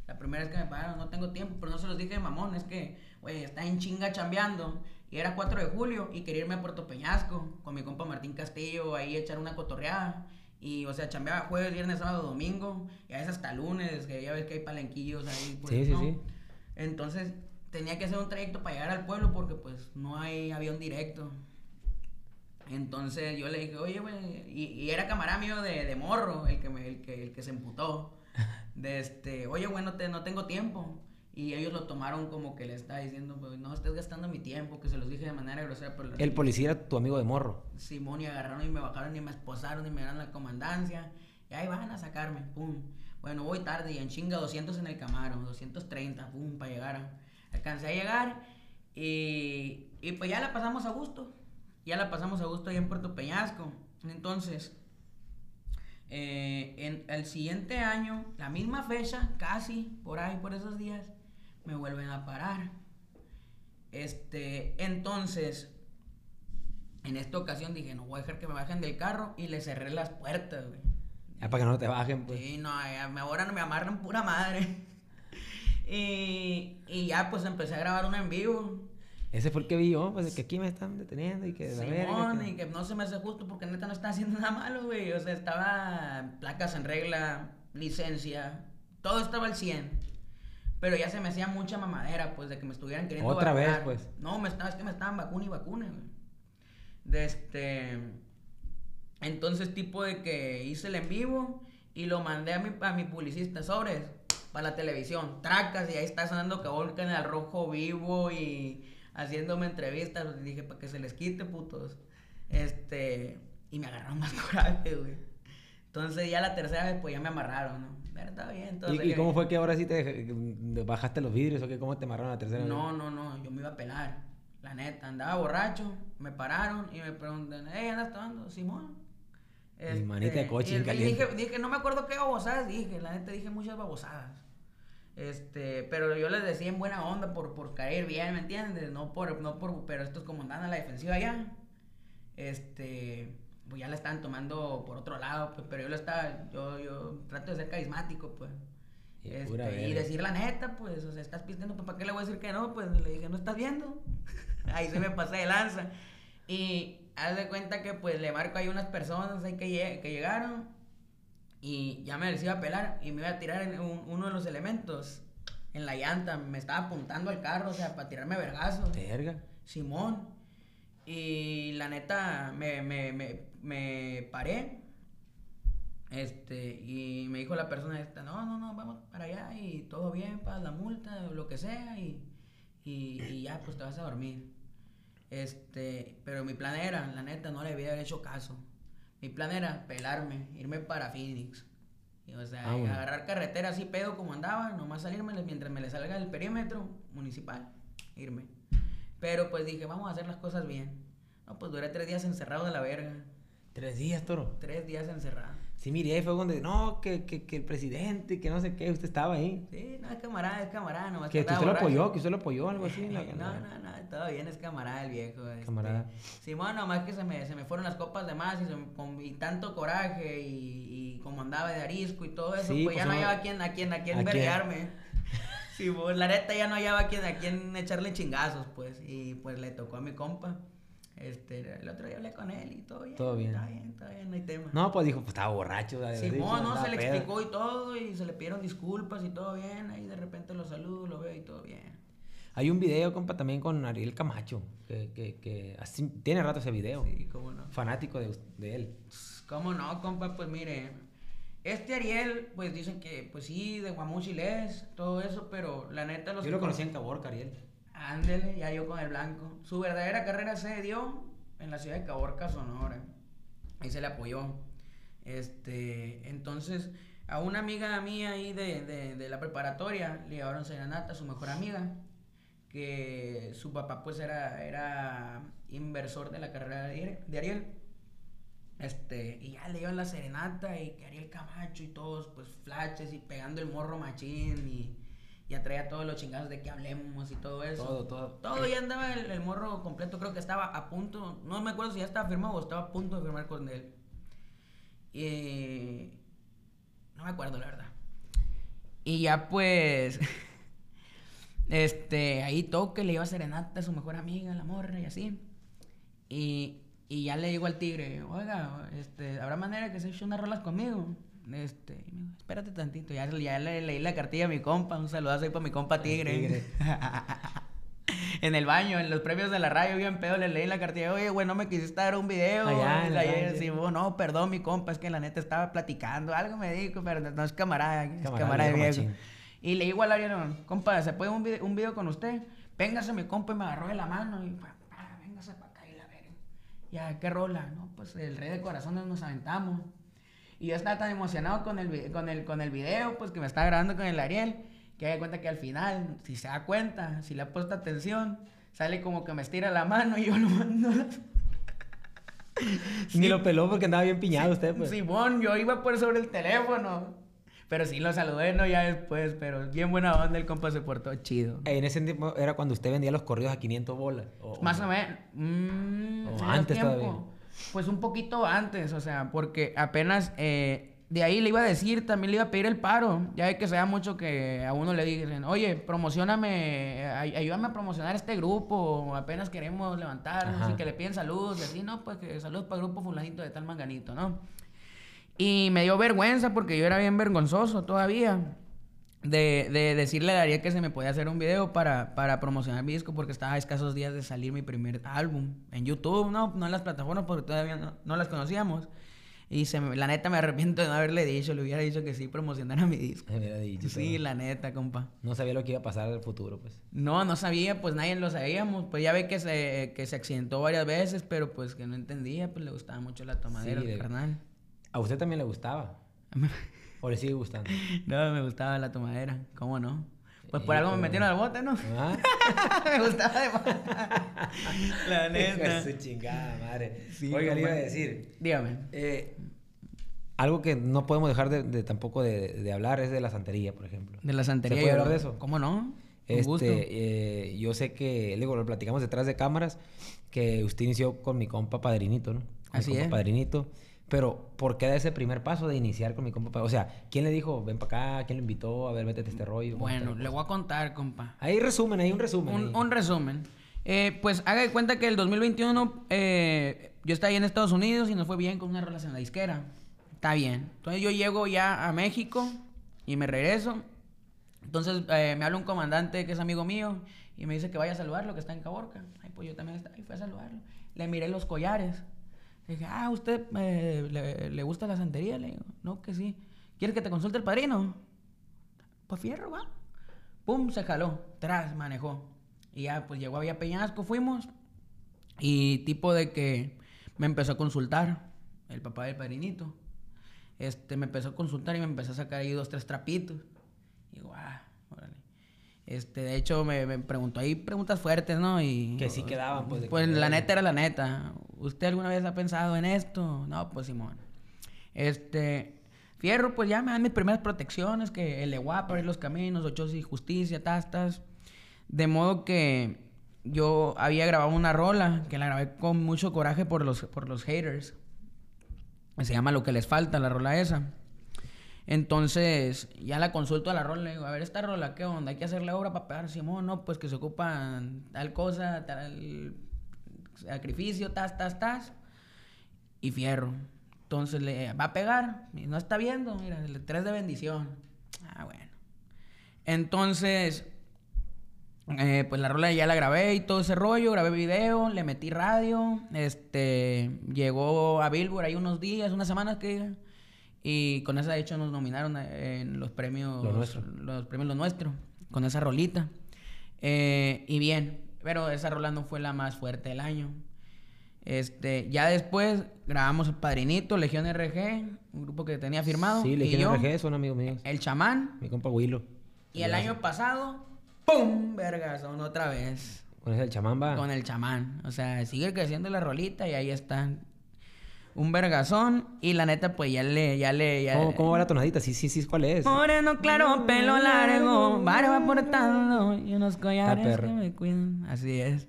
La primera vez que me pararon, no tengo tiempo, pero no se los dije de mamón, es que, güey, está en chinga chambeando. Y era 4 de julio y quería irme a Puerto Peñasco con mi compa Martín Castillo, ahí echar una cotorreada. Y, o sea, chambeaba jueves, viernes, sábado, domingo, y a veces hasta lunes, que ya ves que hay palenquillos ahí. Pues, Sí, sí. Entonces, tenía que hacer un trayecto para llegar al pueblo porque, pues, no hay avión directo. Entonces, yo le dije, oye, güey, y, y era camarada mío de, de morro, el que, me, el, que, el que se emputó. [laughs] De este, oye, güey, no, te, no tengo tiempo. Y ellos lo tomaron como que le estaba diciendo, pues, no estés gastando mi tiempo, que se los dije de manera grosera. Pero El policía era tu amigo de morro. Simón y agarraron y me bajaron y me esposaron y me dieron la comandancia. Y ahí van a sacarme, pum. Bueno, voy tarde y en chinga 200 en el Camaro, 230, pum, para llegar. Alcancé a llegar y, y pues ya la pasamos a gusto. Ya la pasamos a gusto ahí en Puerto Peñasco. Entonces, eh, en el siguiente año, la misma fecha, casi por ahí, por esos días, me vuelven a parar. Este, entonces, en esta ocasión dije, no voy a dejar que me bajen del carro y le cerré las puertas, güey. Ya para que no te bajen, pues. Sí, no, ya ahora no me amarran pura madre. Y, y ya pues empecé a grabar uno en vivo. Ese fue el que vi yo, pues que aquí me están deteniendo y que Simón, que- y que no se me hace justo porque neta no estaba haciendo [laughs] nada malo, güey. O sea, estaba placas en regla, licencia, todo estaba al 100. Pero ya se me hacía mucha mamadera, pues, de que me estuvieran queriendo Otra vez, vacunar. pues. No, me estaba, es que me estaban vacuna y vacuna, güey. De este... Entonces, tipo de que hice el en vivo y lo mandé a mi, a mi publicista sobres para la televisión. Tracas y ahí está sonando Cabolca en el rojo vivo y haciéndome entrevistas. pues, dije, para que se les quite, putos. Este... Y me agarraron [laughs] más coraje, güey. Entonces ya la tercera vez pues ya me amarraron, ¿no? Pero está bien. Entonces, ¿Y, y cómo fue que ahora sí te bajaste los vidrios o qué? ¿Cómo te amarraron la tercera vez? No, no, no, yo me iba a pelar. La neta, andaba borracho, me pararon y me preguntan, hey, ¿andas tomando? Simón. Este, Y manita de coche y caliente. Dije, dije, no me acuerdo qué babosadas dije, la neta dije muchas babosadas. Este, pero yo les decía en buena onda por, por caer bien, ¿me entiendes? No por, no por, pero estos como andan a la defensiva ya, este, pues ya la estaban tomando por otro lado, pues, pero yo lo estaba, yo, yo trato de ser carismático, pues. Y Este, y decir la neta, pues, o sea, estás pisteando, pues, ¿para qué le voy a decir que no? Pues le dije, ¿no estás viendo? [laughs] ahí se me pasé de lanza. Y haz de cuenta que, pues, le marco ahí unas personas ahí que, lle- que llegaron y ya me les iba a pelar y me iba a tirar en un- uno de los elementos en la llanta. Me estaba apuntando al carro, o sea, para tirarme vergazos. Verga. Simón. Y la neta, me, me, me, me paré. Este, y me dijo la persona esta, no, no, no, vamos para allá y todo bien, pagas la multa, lo que sea, y, y, y ya, pues te vas a dormir. Este, pero mi plan era, la neta, no le había hecho caso. Mi plan era pelarme, irme para Phoenix. Y, o sea, Vámonos. agarrar carretera así pedo como andaba, nomás salirme mientras me le salga el perímetro municipal, irme. Pero pues dije, vamos a hacer las cosas bien. No, pues duré tres días encerrado de la verga. Tres días, toro. Tres días encerrado. Sí, miré, fue donde, no, que, que, que el presidente, que no sé qué, usted estaba ahí. Sí, no, es camarada, es camarada, nomás Que usted lo borracho. apoyó, que usted lo apoyó, algo así. la- No, no, no, todo bien, es camarada el viejo. este. Camarada. Simón, nomás que se me, se me fueron las copas de más y, se me- con, y tanto coraje y, y como andaba de arisco y todo eso, Sí, pues, ya pues, no no- hallaba a quién, a quién, a quién ¿A quién? verguearme. [laughs] Simón, la neta ya no hallaba a quién, a quién echarle chingazos, pues, y pues le tocó a mi compa. Este, el otro día hablé con él y todo bien. Todo bien. Está bien, está bien, no hay tema. No, pues dijo, pues estaba borracho. dicho, Simón, no, andaba se le pedo. explicó y todo, y se le pidieron disculpas y todo bien. Ahí de repente lo saludo, lo veo y todo bien. Hay un video, compa, también con Ariel Camacho, que, que, que así, tiene rato ese video. Sí, cómo no. Fanático de, de él. ¿Cómo no, compa? Pues mire, este Ariel, pues dicen que, pues sí, de Guamuchiles, todo eso, pero la neta los Yo lo con- conocí en Caborca, Ariel. Ándele, ya yo con el blanco. Su verdadera carrera se dio en la ciudad de Caborca, Sonora. Ahí se le apoyó. Este, entonces, a una amiga mía ahí de, de, la preparatoria le llevaron serenata, su mejor amiga, que su papá pues era, era inversor de la carrera de Ariel-. Este, y ya le llevan la serenata y que Ariel Camacho y todos, pues flashes y pegando el morro machín y ya traía todos los chingados de que hablemos y todo eso. Todo, todo. Todo ya andaba el, el morro completo, creo que estaba a punto, no me acuerdo si ya estaba firmado o estaba a punto de firmar con él. Y no me acuerdo la verdad. Y ya pues [laughs] este ahí toque le iba a serenata a su mejor amiga, la morra y así. Y, y ya le digo al tigre, "Oiga, este, ¿habrá manera que se eche unas rolas conmigo?" Este, y me dijo, espérate tantito, ya, ya le leí la cartilla a mi compa, un saludazo ahí para mi compa Tigre. Tigre. [laughs] en el baño, en los premios de la radio, bien pedo, le leí la cartilla, oye, güey, no me quisiste dar un video. Allá en Ayer, sí, bueno, no, perdón, mi compa, es que la neta estaba platicando, algo me dijo, pero no es camarada, es Camarada, camarada de viejo machín. Y le digo al Ariel, compa, ¿se puede un video, un video con usted? Véngase mi compa y me agarró de la mano y, pa, véngase para acá y la verga. Ya, ¿qué rola? No, pues el rey de corazones nos aventamos. Y yo estaba tan emocionado con el, con el, con el video, pues que me estaba grabando con el Ariel, que me cuenta que al final, si se da cuenta, si le ha puesto atención, sale como que me estira la mano y yo lo mando. [laughs] Ni lo peló porque andaba bien piñado usted, pues. Simón, yo iba por sobre el teléfono. Pero sí lo saludé, no ya después, pero bien buena onda, el compa se portó chido. En ese tiempo era cuando usted vendía los corridos a 500 bolas. o- Más o menos. Mm, O antes todavía. Pues un poquito antes, o sea, porque apenas eh, de ahí le iba a decir, también le iba a pedir el paro. Ya ve que se da mucho que a uno le dicen, oye, promocioname, ay- ayúdame a promocionar este grupo, apenas queremos levantarnos y que le piden saludos y así, no, pues que saludos para el grupo fulanito de tal manganito, ¿no? Y me dio vergüenza porque yo era bien vergonzoso todavía de, de decirle a Ariel que se me podía hacer un video para, para promocionar mi disco porque estaba a escasos días de salir mi primer álbum en YouTube, no, no en las plataformas porque todavía no, no las conocíamos. Y se me- la neta me arrepiento de no haberle dicho, le hubiera dicho que sí promocionara mi disco. Me dicho, Sí, pero la neta, compa. No sabía lo que iba a pasar en el futuro, pues. No, no sabía, pues nadie lo sabíamos. Pues ya ve que se, que se accidentó varias veces, pero pues que no entendía, pues le gustaba mucho la tomadera, Sí, el carnal. ¿A usted también le gustaba? [laughs] ¿O le sigue gustando? [laughs] No, me gustaba la tomadera, ¿cómo no? Pues por Sí, algo me metieron al bote, ¿no? ¿Ah? [laughs] me gustaba de [laughs] La neta. Su chingada madre. Sí, Oiga, le iba a decir. Dígame. eh, algo que no podemos dejar de, de tampoco de, de hablar es de la santería, por ejemplo. De la santería. ¿Se puede hablar de eso? ¿Cómo no? Este, gusto. eh, yo sé que, digo, lo platicamos detrás de cámaras, que usted inició con mi compa Padrinito, ¿no? Con mi Así compa es. Padrinito. Pero, ¿por qué da ese primer paso de iniciar con mi compa? Pa- O sea, ¿quién le dijo, ven para acá? ¿Quién lo invitó? A ver, métete este rollo. ¿Cómo está Bueno, le voy a contar, compa. Ahí resumen, ahí un resumen. Un, ahí. un resumen. Eh, pues haga de cuenta que el 2021 eh, yo estaba ahí en Estados Unidos y nos fue bien con una relación en la disquera. Está bien. Entonces yo llego ya a México y me regreso. Entonces eh, me habla un comandante que es amigo mío y me dice que vaya a saludarlo, que está en Caborca. Ay, pues yo también estaba y fui a saludarlo. Le miré los collares. Le dije, ah, ¿usted eh, le, le gusta la santería? Le digo, no, que sí. ¿Quieres que te consulte el padrino? Pues fierro, va. Pum, se jaló. Tras, manejó. Y ya, pues llegó a Villa Peñasco, fuimos. Y tipo de que me empezó a consultar el papá del padrinito. Este, me empezó a consultar y me empezó a sacar ahí dos, tres trapitos. Y digo, ah, órale. Este, de hecho, me, me preguntó ahí preguntas fuertes, ¿no? Y, Que sí quedaban, pues, Pues que- la neta era la neta. ¿Usted alguna vez ha pensado en esto? No, pues Simón. Este, Fierro, pues ya me dan mis primeras protecciones, que el EWA para abrir los caminos, ochos y justicia, tastas. De modo que yo había grabado una rola, que la grabé con mucho coraje por los, por los haters. Se llama Lo que les falta, la rola esa. Entonces, ya la consulto a la rola, le digo, a ver, esta rola, ¿qué onda? Hay que hacerle obra para pegar, Simón, no, pues que se ocupan tal cosa, tal sacrificio, tas, tas, tas, y fierro. Entonces le va a pegar, y no está viendo, mira, el 3 de bendición. Ah, bueno. Entonces, eh, pues la rola ya la grabé y todo ese rollo, grabé video, le metí radio, este, llegó a Billboard ahí unos días, unas semanas que y con esa de hecho nos nominaron eh, en los premios, Lo los premios Lo Nuestro, con esa rolita. Eh, y bien, pero esa rola no fue la más fuerte del año. Este, ya después grabamos Padrinito, Legión RG, un grupo que tenía firmado. Sí, y Legión yo, RG, son amigos míos. El chamán, Mi compa Willow. y el año pasado, ¡pum! Vergazón otra vez. Con el chamán va. Con el chamán. O sea, sigue creciendo la rolita y ahí está. Un vergazón. Y la neta, pues ya le, ya le, ya. ¿Cómo, cómo va la tonadita? Sí, sí, sí, ¿cuál es? Moreno claro, pelo largo, barba portando y unos collares que me cuidan. Así es.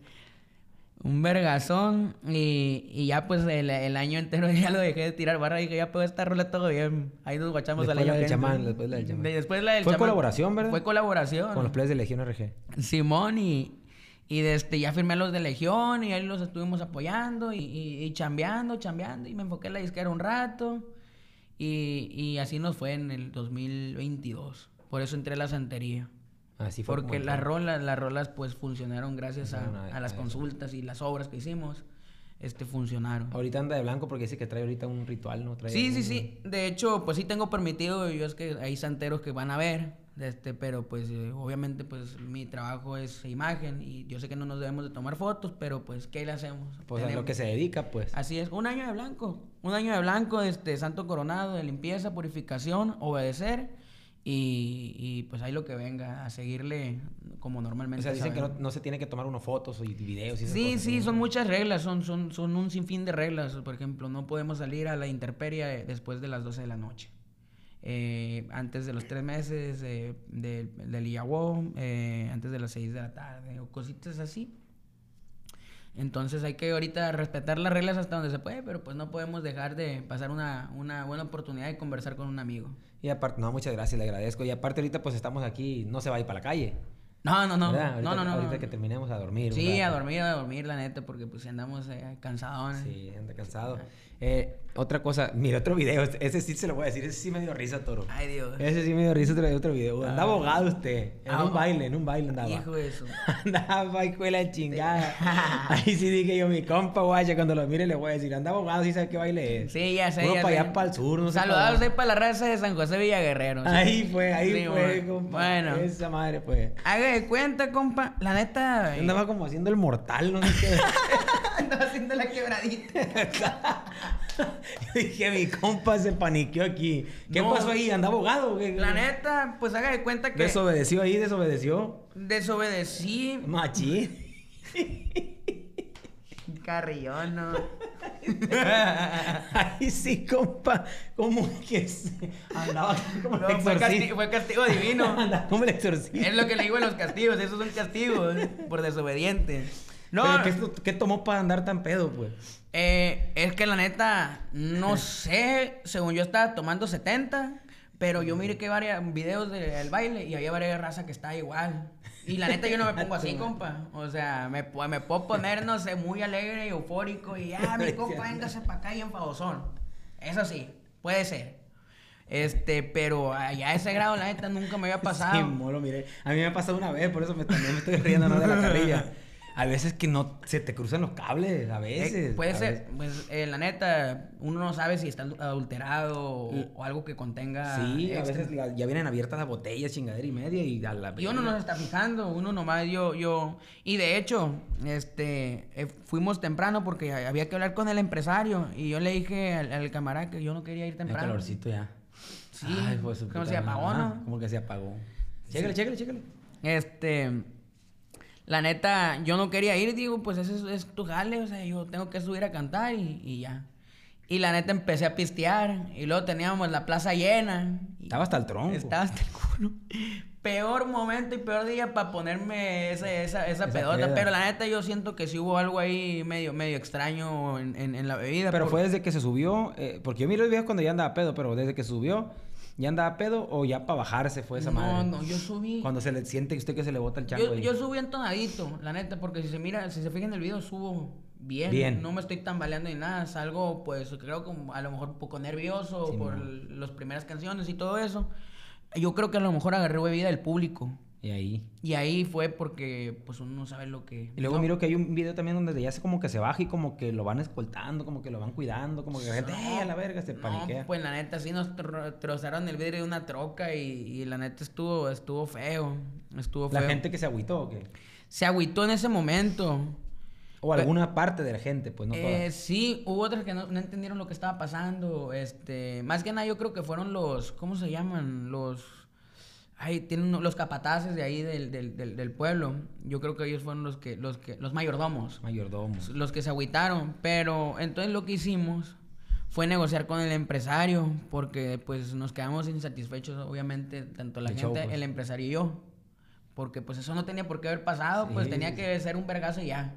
Un vergazón y, y ya pues el, el año entero [laughs] ya lo dejé de tirar barra y dije ya pues esta rola todo bien. Ahí nos guachamos Después al año la del chamán, después la del chamán. De- Después la del Fue chamán. colaboración, ¿verdad? Fue colaboración. Con los players de Legión RG. Simón y, y desde ya firmé a los de Legión y ahí los estuvimos apoyando y, y, y chambeando, chambeando y me enfoqué en la disquera un rato y, y así nos fue en el 2022. Por eso entré a la santería. Así fue. Porque las rolas, las rolas pues funcionaron gracias a, a- las consultas y las obras que hicimos. Este, funcionaron. Ahorita anda de blanco porque dice que trae ahorita un ritual, ¿no? Trae Sí, sí, un- sí. De hecho, pues sí tengo permitido, yo es que hay santeros que van a ver, este, pero pues eh, obviamente pues mi trabajo es imagen y yo sé que no nos debemos de tomar fotos, pero pues ¿qué le hacemos? Pues a lo Tenemos- que se dedica, pues. Así es, un año de blanco, un año de blanco, este, santo coronado, de limpieza, purificación, obedecer y, y, pues ahí lo que venga, a seguirle como O normalmente. sea, dicen que no, se tiene que tomar unos fotos y videos y esas Sí, cosas, sí, ¿no? son muchas reglas, son, son, son un sinfín de reglas. Por ejemplo, no podemos salir a la intemperie después de las 12 de la noche. Eh, antes de los tres meses eh, de- del IAWO, eh, antes de las 6 de la tarde, o cositas así. Entonces hay que ahorita respetar las reglas hasta donde se puede, pero pues no podemos dejar de pasar una, una buena oportunidad de conversar con un amigo. Y aparte, no, muchas gracias, le agradezco. Y aparte ahorita pues estamos aquí, no se va a ir para la calle. No, no, no. Ahorita, no, no, no. Ahorita no. que terminemos a dormir. Sí, a dormir, a dormir, la neta, porque pues andamos eh, cansados. Sí, anda cansado. Eh, otra cosa, mira otro video, este- ese sí se lo voy a decir, ese sí me dio risa, Toro. Ay, Dios. Ese sí me dio risa otro, otro video. Andaba abogado usted, en Ah, un baile, en un baile andaba. Hijo de eso. [laughs] Andaba, hijo de la chingada. [laughs] Ahí sí dije yo, mi compa, guaya, cuando lo mire le voy a decir, andaba abogado, sí sabe qué baile es. Sí, ya sé. Uno ya para sé. allá, para el sur, no sé. Saludados ahí para la raza de San José Villaguerrero. sí. Ahí fue, ahí Sí, fue, bueno. compa. Bueno. Esa madre, pues. Haga de cuenta, compa. La neta. Yo eh, andaba como haciendo el mortal, no sé qué. [laughs] [laughs] andaba haciendo la quebradita. [laughs] dije, mi compa se paniqueó aquí. ¿Qué No. pasó ahí? ¿Andaba abogado? qué? La neta, pues haga de cuenta que. Desobedeció ahí, desobedeció. Desobedecí. Machín. [laughs] Carrillón, no. Ay, sí, compa. ¿Cómo que se... andaba como el No, fue, exorcista? castigo, fue castigo divino. Andaba como el exorcista. es lo que le digo a los castigos. Esos son castigos por desobediente. No, ¿Pero qué, qué tomó para andar tan pedo, pues? Eh, es que la neta, no [laughs] sé, según yo estaba tomando 70, pero yo miré que varios videos del baile y había varias raza que está igual. Y la neta yo no me pongo así, [laughs] compa. O sea, me, me puedo poner, no sé, muy alegre y eufórico y ya, mi [laughs] compa, véngase para acá y enfadosón. Eso sí, puede ser. Este, pero allá a ese grado, la neta, nunca me había pasado. Sí, molo, mire. A mí me ha pasado una vez, por eso me, también me estoy riendo ¿no? de la carrilla. A veces que no se te cruzan los cables, a veces. Eh, puede a ser, veces. pues eh, la neta, uno no sabe si está adulterado o, Mm. o algo que contenga. Sí, a veces la- ya vienen abiertas las botellas, chingadera y media y a la Y uno no se está fijando, uno nomás yo, yo, y de hecho, este, eh, fuimos temprano porque había que hablar con el empresario y yo le dije al, al camarada que yo no quería ir El temprano. calorcito ya. Sí, pues, su como se apagó. ¿no? Como que se apagó. Chécale, chécale, chécale. Este, la neta, yo no quería ir, digo, pues ese es, es tu jale, o sea, yo tengo que subir a cantar y, y ya. Y la neta empecé a pistear y luego teníamos la plaza llena. Estaba hasta el tronco. Estaba hasta el culo. [laughs] Peor momento y peor día para ponerme esa, esa, esa, Esa pedota. Pero la neta yo siento que sí hubo algo ahí medio, medio extraño en, en, en la bebida. Pero fue desde que se subió, eh, porque yo miro el video cuando ya andaba pedo, pero desde que subió, ¿ya andaba pedo o ya para bajarse fue esa No, madre? no, yo subí. Cuando se le siente usted que se le bota el chango Yo, ahí. yo subí entonadito, la neta, porque si se mira, si se fijan en el video, subo bien. Bien. No me estoy tambaleando ni nada. Salgo, pues, creo como a lo mejor un poco nervioso Sí, por las primeras canciones y todo eso. Yo creo que a lo mejor agarré bebida del público. Y ahí. Y ahí fue porque, pues, uno no sabe lo que... Y luego no. miro que hay un video también donde ya se como que se baja y como que lo van escoltando, como que lo van cuidando, como que la gente, ¡eh, a la verga! Se No, paniquea. pues la neta sí nos tro- trozaron el vidrio de una troca y, y la neta estuvo, estuvo feo. Estuvo la feo. gente que se agüitó, ¿o qué? Se agüitó en ese momento. O alguna parte de la gente, pues no Eh, toda. sí, hubo otras que no, no entendieron lo que estaba pasando. Este, más que nada yo creo que fueron los, ¿cómo se llaman? Los, ay, tienen los capataces de ahí del, del, del, del pueblo. Yo creo que ellos fueron los que, los que, los mayordomos, Mayordomos. los que se agüitaron. Pero entonces lo que hicimos fue negociar con el empresario, porque pues nos quedamos insatisfechos, obviamente, tanto la gente, show, pues. el empresario y yo. Porque pues eso no tenía por qué haber pasado, pues Sí, tenía sí, que ser un vergazo y ya.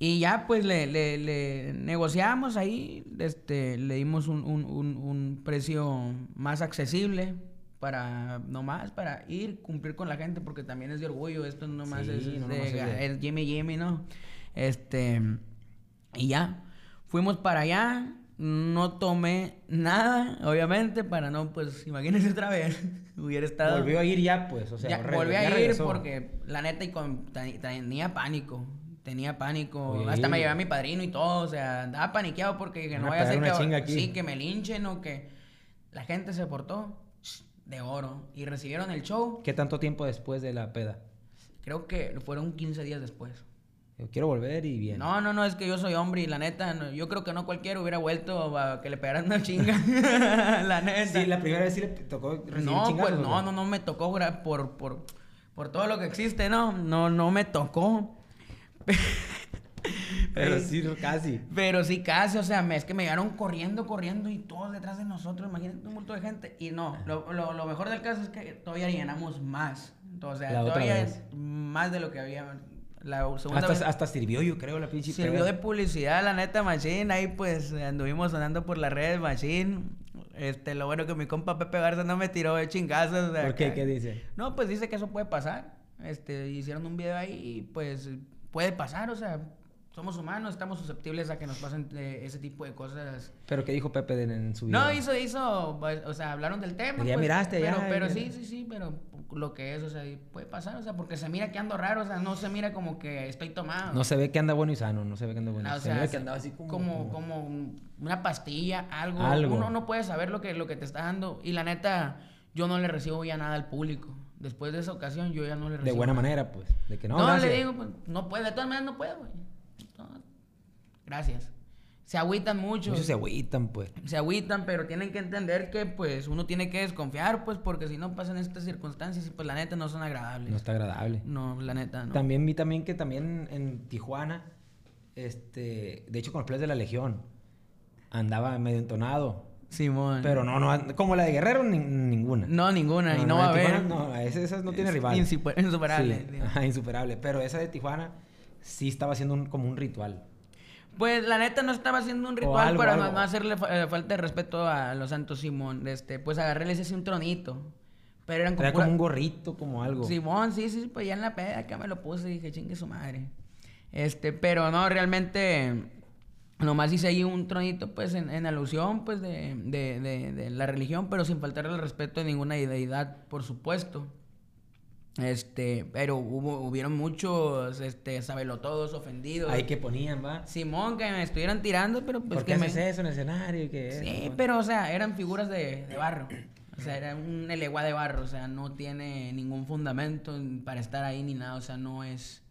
Y ya pues le, le, le negociamos ahí, este, le dimos un, un, un, un precio más accesible para nomás para ir, cumplir con la gente, porque también es de orgullo, esto no nomás Sí, es, no de- nomás de- es Jimmy Jimmy, ¿no? Este, y ya, fuimos para allá, no tomé nada, obviamente, para no, pues, imagínense otra vez, [laughs] hubiera estado... Volvió a ir ya, pues, o sea, Ya, volví a ir regresó. porque la neta y con, ten- tenía pánico. tenía pánico. Oye, Hasta me llevé a mi padrino y todo. O sea, andaba paniqueado porque Van no vaya a ser que, sí, que me linchen o que la gente se portó de oro. Y recibieron el show. ¿Qué tanto tiempo después de la peda? Creo que fueron 15 días después. Yo quiero volver y bien. No, no, no, es que yo soy hombre y la neta, no, yo creo que no cualquiera hubiera vuelto a que le pegaran una chinga. [laughs] la neta. Sí, la primera vez sí le tocó recibir No, pues ¿o no, no, no me tocó por, por, por todo lo que existe, ¿no? No, no me tocó. [laughs] [laughs] Pero sí, casi. Pero sí, casi, o sea, es que me llegaron corriendo, corriendo y todos detrás de nosotros, imagínate un montón de gente. Y no, lo, lo, lo mejor del caso es que todavía llenamos más. O sea, La todavía vez. más de lo que había. La segunda Hasta, vez hasta sirvió, yo creo, la pinche sirvió de publicidad, la neta, Machine. Ahí pues anduvimos sonando por las redes, Machine. Este, lo bueno que mi compa Pepe Garza no me tiró de chingazos. de ¿Por qué? ¿Qué dice? No, pues dice que eso puede pasar. Este, hicieron un video ahí y pues puede pasar, o sea, somos humanos, estamos susceptibles a que nos pasen eh, ese tipo de cosas. ¿Pero qué dijo Pepe en su video? No, hizo, hizo, pues, o sea, hablaron del tema. Ya pues, miraste, pero, ya, Pero ya. sí, sí, sí, pero lo que es, o sea, puede pasar, o sea, porque se mira que ando raro, o sea, no se mira como que estoy tomado. No se ve que anda bueno y sano, no se ve que anda bueno. Ah, o se sea, ve que se- andaba así como... como, como una pastilla, algo. Algo. Uno no puede saber lo que, lo que te está dando. Y la neta, yo no le recibo ya nada al público. Después de esa ocasión, yo ya no le recibo. De buena manera, pues. De que no, No, gracias. le digo, pues, no puede, de todas maneras no puedo, güey. No, gracias. Se agüitan mucho. Muchos se agüitan, pues. se agüitan, pero tienen que entender que, pues, uno tiene que desconfiar, pues, porque si no pasan estas circunstancias y, pues, la neta no son agradables. No está agradable. No, la neta, no. También vi también que también en Tijuana, este, de hecho con los players de la Legión, andaba medio entonado. Simón. Pero no, no, como la de Guerrero, ni- ninguna. No, ninguna, y no, va a haber. Tijuana, No, esa, esa no tiene rival. insuper- insuperable, Sí, ajá, insuperable. Pero esa de Tijuana sí estaba haciendo un- como un ritual. Pues la neta no estaba haciendo un ritual algo, para algo. no, hacerle fa- eh, falta de respeto a los santos Simón. Este, pues agarré les hice un tronito. Pero eran Era pura- como un gorrito, como algo. Simón, sí, sí, pues ya en la peda acá me lo puse y dije, chingue su madre. Este, pero no, realmente, nomás hice ahí un tronito, pues, en, en alusión, pues, de, de, de, de la religión, pero sin faltarle el respeto a ninguna deidad, por supuesto. Este, pero hubo, hubieron muchos, este, sabelotodos ofendidos. Ahí que ponían, va. Simón, que me estuvieran tirando, pero pues ¿Por que qué me... haces eso en el escenario? y que Sí, eso? pero, o sea, eran figuras de, de barro. O sea, era un eleguá de barro. O sea, no tiene ningún fundamento en- para estar ahí ni nada. O sea, no es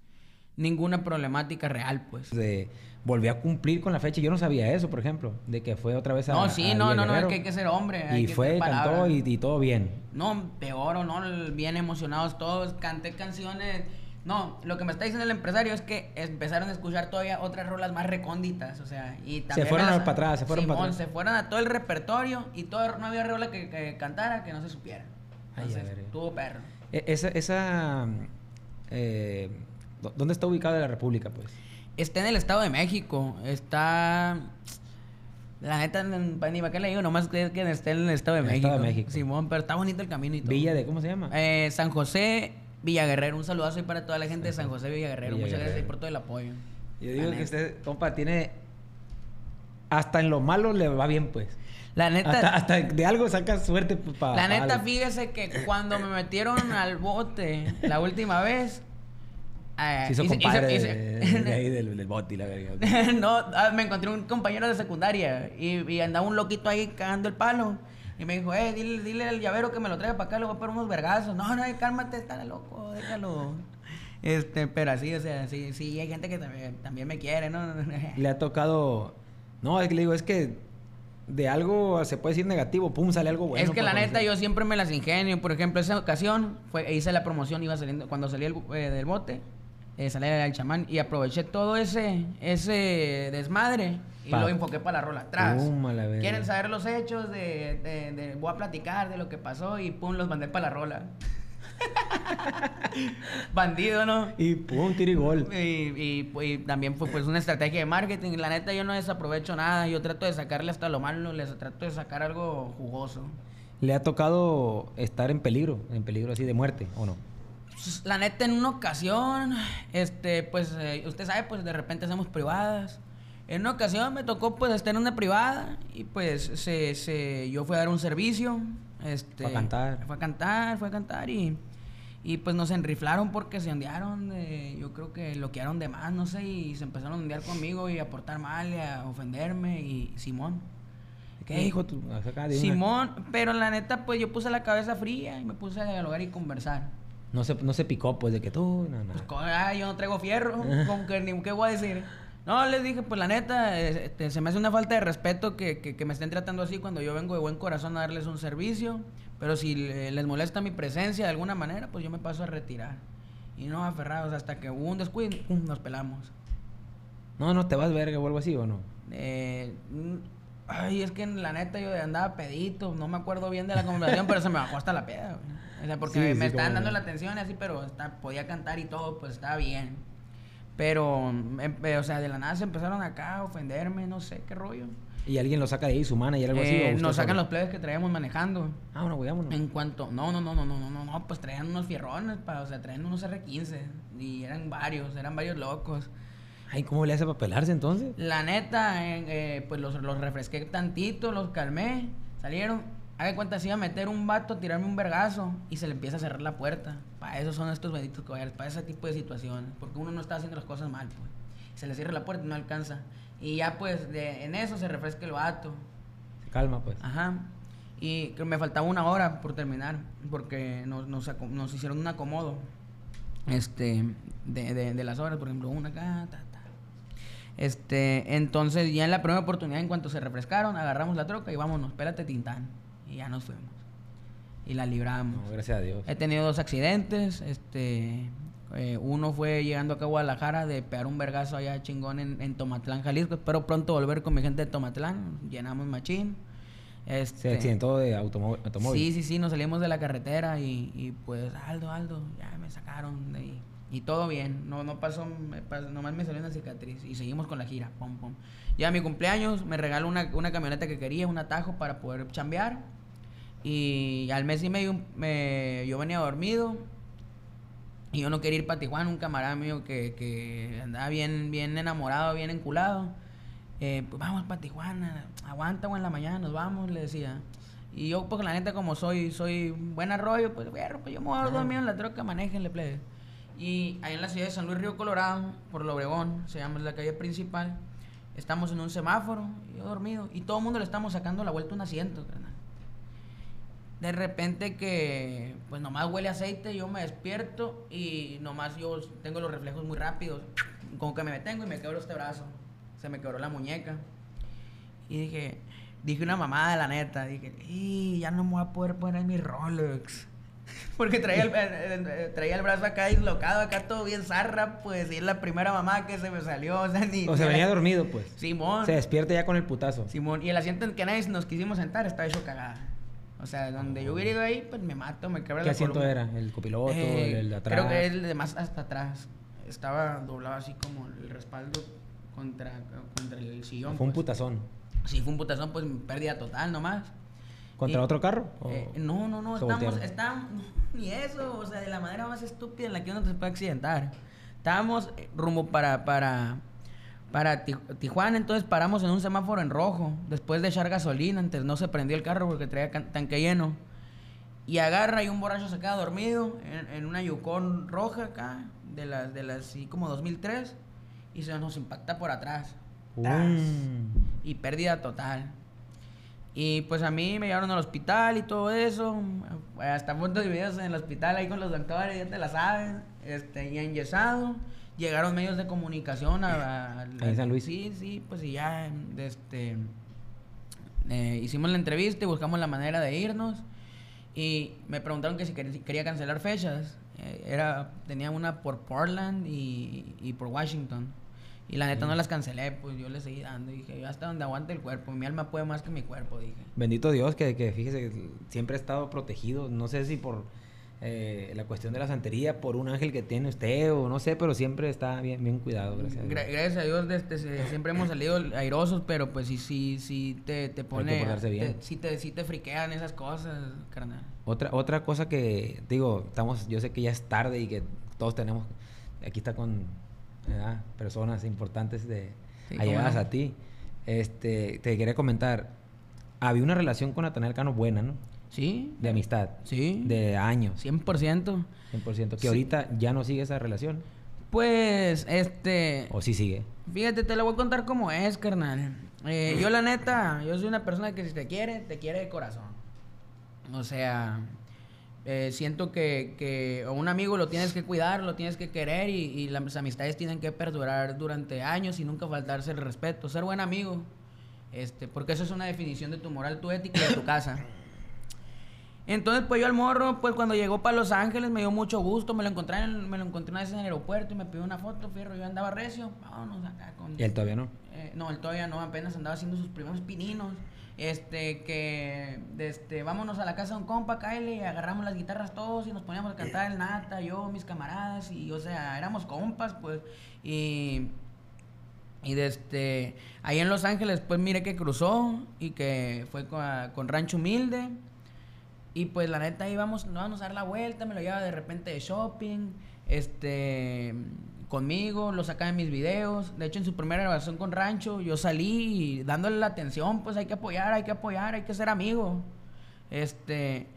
ninguna problemática real, pues. De, volvió a cumplir con la fecha. Yo no sabía eso, por ejemplo, de que fue otra vez a No, sí, a no, no, no, es que hay que ser hombre. hay Y que fue, cantó y, y todo bien. No, peor o no, bien emocionados todos. Canté canciones. No, lo que me está diciendo el empresario es que empezaron a escuchar todavía otras rolas más recónditas, o sea, y también fueron me a- para atrás, se fueron para Simón, atrás. se fueron a todo el repertorio y todo, no había rola que, que cantara que no se supiera. Ay, Entonces, eh. tuvo perro. E- Esa, esa eh, ¿dó- ¿dónde está ubicada la República, pues? Está en el Estado de México, está... La neta, en- ni para qué le digo, nomás que que esté en el Estado de el México. Estado de México. Simón, pero está bonito el camino y todo. Villa de, ¿cómo se llama? Eh, San José, Villaguerrero. Un saludazo ahí para toda la gente de San José, Villaguerrero. Villa Muchas gracias por todo el apoyo. Yo digo que usted, compa, tiene... Hasta en lo malo le va bien, pues. La neta, Hasta, hasta de algo saca suerte pues, para... la neta, fíjese que cuando me metieron al bote la última vez. Eh, Se hizo hice- compadre hice- de, hice- de ahí del, del y la verga. [laughs] no, ah, me encontré un compañero de secundaria y, y andaba un loquito ahí cagando el palo. Y me dijo, eh, dile, dile al llavero que me lo traiga para acá, le voy a poner unos vergazos. No, no, cálmate, está loco, déjalo. Este, pero así, o sea, sí, sí, hay gente que también, también me quiere, ¿no? [laughs] Le ha tocado... No, es que le digo, es que de algo se puede decir negativo, pum, sale algo bueno. es que la neta yo siempre me las ingenio. Por ejemplo, esa ocasión fue, hice la promoción, iba saliendo, cuando salí el- eh, del bote, eh, salí al chamán y aproveché todo ese, ese desmadre y Pa. lo enfoqué para la rola atrás. Quieren saber los hechos de, de, de- voy a platicar de lo que pasó y pum, los mandé para la rola. [laughs] Bandido, ¿no? Y pum, tiro y gol. Y, y, y también fue pues una estrategia de marketing. La neta yo no desaprovecho nada. Yo trato de sacarle hasta lo malo, les trato de sacar algo jugoso. ¿Le ha tocado estar en peligro, en peligro así de muerte o no? Pues, La neta, en una ocasión, este, pues, eh, usted sabe, pues, de repente hacemos privadas. En una ocasión me tocó, pues, estar en una privada y, pues, se, se, yo fui a dar un servicio, este... Fue a cantar. Fue a cantar, fue a cantar y... Y pues nos enriflaron porque se ondearon, de- yo creo que lo quedaron de más, no sé, y se empezaron a ondear conmigo y a portar mal y a ofenderme y Simón. ¿Qué hijo tú? Simón, pero la neta pues yo puse la cabeza fría y me puse a dialogar y conversar. No se, no se picó, pues, de que tú... No, no. Pues ah, yo no traigo fierro, [laughs] con que ni qué voy a decir. No, les dije, pues la neta, este, se me hace una falta de respeto que, que- que me estén tratando así cuando yo vengo de buen corazón a darles un servicio. Pero si le- les molesta mi presencia de alguna manera, pues yo me paso a retirar. Y no aferrados hasta que hubo un descuido, nos pelamos. no, no, te vas verga o algo así, ¿o no? Eh, Ay, es que la neta yo andaba pedito, no me acuerdo bien de la conversación, pero se me bajó hasta la peda, güey. O sea, porque sí, me, sí, estaban dando bien. la atención y así, pero está, podía cantar y todo, pues estaba bien. Pero, em, eh, o sea, de la nada se empezaron acá a ofenderme, no sé qué rollo. ¿Y alguien lo saca de ahí, su mana y algo eh, así? Nos sacan los plebes que traíamos manejando. Ah, bueno, cuidámonos. En cuanto, no, no, no, no, no, no, no, pues traían unos fierrones, pa, o sea, traían unos R15 y eran varios, eran varios locos. Ay, ¿cómo le hace para pelarse entonces? La neta, eh, eh, pues los, los refresqué tantito, los calmé, salieron. Haga cuenta, se iba a meter un vato, a tirarme un vergazo y se le empieza a cerrar la puerta. Para eso son estos benditos caballeros, para ese tipo de situaciones. Porque uno no está haciendo las cosas mal, pues. Se le cierra la puerta y no alcanza. Y ya, pues, de- en eso se refresca el vato. Se calma, pues. Ajá. Y me faltaba una hora por terminar, porque nos, nos, aco- nos hicieron un acomodo este, de, de, de las horas, por ejemplo, una acá, ta. Este, entonces ya en la primera oportunidad, en cuanto se refrescaron, agarramos la troca y vámonos, espérate Tintán. Y ya nos fuimos. Y la libramos. No, gracias a Dios. He tenido dos accidentes. Este, eh, uno fue llegando acá a Guadalajara de pegar un vergazo allá chingón en, en Tomatlán, Jalisco. Espero pronto volver con mi gente de Tomatlán. Llenamos machín. Este, Se accidentó de automó- automóvil. Sí, sí, sí, nos salimos de la carretera y, y pues, Aldo, Aldo, ya me sacaron de ahí. Y todo bien, no, no pasó, me nomás me salió una cicatriz y seguimos con la gira, pum, pum. Ya a mi cumpleaños me regaló una, una camioneta que quería, un atajo para poder chambear. Y al mes y medio me, yo venía dormido y yo no quería ir para Tijuana, un camarada mío que, que andaba bien, bien enamorado, bien enculado. Eh, pues vamos para Tijuana, aguanta, güey, en la mañana nos vamos, le decía. Y yo, pues la neta, como soy, soy buen arroyo, pues, fierro, pues yo me voy a dormir en la troca, manéjenle, plebe. Y ahí en la ciudad de San Luis Río Colorado, por el Obregón, se llama la calle principal, estamos en un semáforo, yo dormido, y todo el mundo le estamos sacando la vuelta un asiento. De repente que, pues nomás huele aceite, yo me despierto y nomás yo tengo los reflejos muy rápidos. Como que me detengo y me quebro este brazo. Se me quebró la muñeca. Y dije, dije una mamada, la neta. Dije, y ya no me voy a poder poner mi Rolex. [laughs] Porque traía el, eh, traía el brazo acá dislocado, acá todo bien zarra, pues, y es la primera mamá que se me salió. [laughs] O sea, ni. O sea, venía dormido, pues. Simón. Se despierta ya con el putazo. Simón, y el asiento en que nadie nos quisimos sentar está hecho cagada. O sea, donde yo hubiera ido ahí, pues me mato, me quebra ¿Qué la asiento era? ¿El copiloto? Eh, el, el de atrás? Creo que el de más hasta atrás. Estaba doblado así como el respaldo contra, contra el sillón. Fue un pues. putazón. Sí, fue un putazón, pues pérdida total nomás. ¿Contra Y- otro carro? ¿O Eh, no, no, no, voltearon? estábamos, [laughs] ni eso, o sea, de la manera más estúpida en la que uno se puede accidentar. Estábamos eh, rumbo para, para, para Ti- Tijuana, entonces paramos en un semáforo en rojo, después de echar gasolina, antes no se prendió el carro porque traía tanque lleno. Y agarra y un borracho se queda dormido en, en una Yukon roja acá, de las, de las, así como 2003, y se nos impacta por atrás. Tras y pérdida total. Y pues a mí me llevaron al hospital y todo eso. Hasta puntos de videos en el hospital ahí con los doctores, ya te la saben. Este, y enyesado. Llegaron medios de comunicación a, a- San Luis. Sí, sí, pues y ya este, eh, hicimos la entrevista y buscamos la manera de irnos. Y me preguntaron que si quería, si quería cancelar fechas. Eh, era, tenía una por Portland y, y por Washington. Y la neta no las cancelé, pues yo le seguí dando. Dije, yo hasta donde aguante el cuerpo. Mi alma puede más que mi cuerpo, dije. Bendito Dios que, que fíjese, siempre ha estado protegido. No sé si por eh, la cuestión de la santería, por un ángel que tiene usted o no sé, pero siempre está bien, bien cuidado, gracias a Dios. Gra- gracias a Dios desde- [coughs] siempre hemos salido airosos, pero pues sí, sí, sí te, te pone... bien. te- sí, te, sí te friquean esas cosas, carnal. Otra, otra cosa que, digo, estamos, yo sé que ya es tarde y que todos tenemos, aquí está con ¿verdad? personas importantes de Sí, allegadas a ti. Este, te quería comentar, había una relación con Natanael Cano buena, ¿no? Sí, De amistad. sí. De años. 100%. 100%. Que Sí. ahorita ya no sigue esa relación. Pues, este... O sí sigue. Fíjate, te lo voy a contar cómo es, carnal. Eh, yo la neta, yo soy una persona que si te quiere, te quiere de corazón. O sea, eh, siento que, que a un amigo lo tienes que cuidar, lo tienes que querer y, y las amistades tienen que perdurar durante años y nunca faltarse el respeto. Ser buen amigo, este, porque eso es una definición de tu moral, tu ética y de tu casa. Entonces, pues yo al morro, pues cuando llegó para Los Ángeles me dio mucho gusto, me lo encontré, en- me lo encontré una vez en el aeropuerto y me pidió una foto, fierro, yo andaba recio, vámonos acá con... Y él todavía no. Eh, no, él todavía no, apenas andaba haciendo sus primeros pininos. Este, que, este, vámonos a la casa de un compa, Kyle, y agarramos las guitarras todos y nos poníamos a cantar el nata, yo, mis camaradas, y, o sea, éramos compas, pues, y, y de este, ahí en Los Ángeles, pues, mire que cruzó y que fue con, con Rancho Humilde, y pues, la neta, íbamos, nos vamos a dar la vuelta, me lo llevaba de repente de shopping, este, conmigo, lo sacaba en mis videos. De hecho, en su primera grabación con Rancho, yo salí dándole la atención, pues hay que apoyar, hay que apoyar, hay que ser amigos. Este,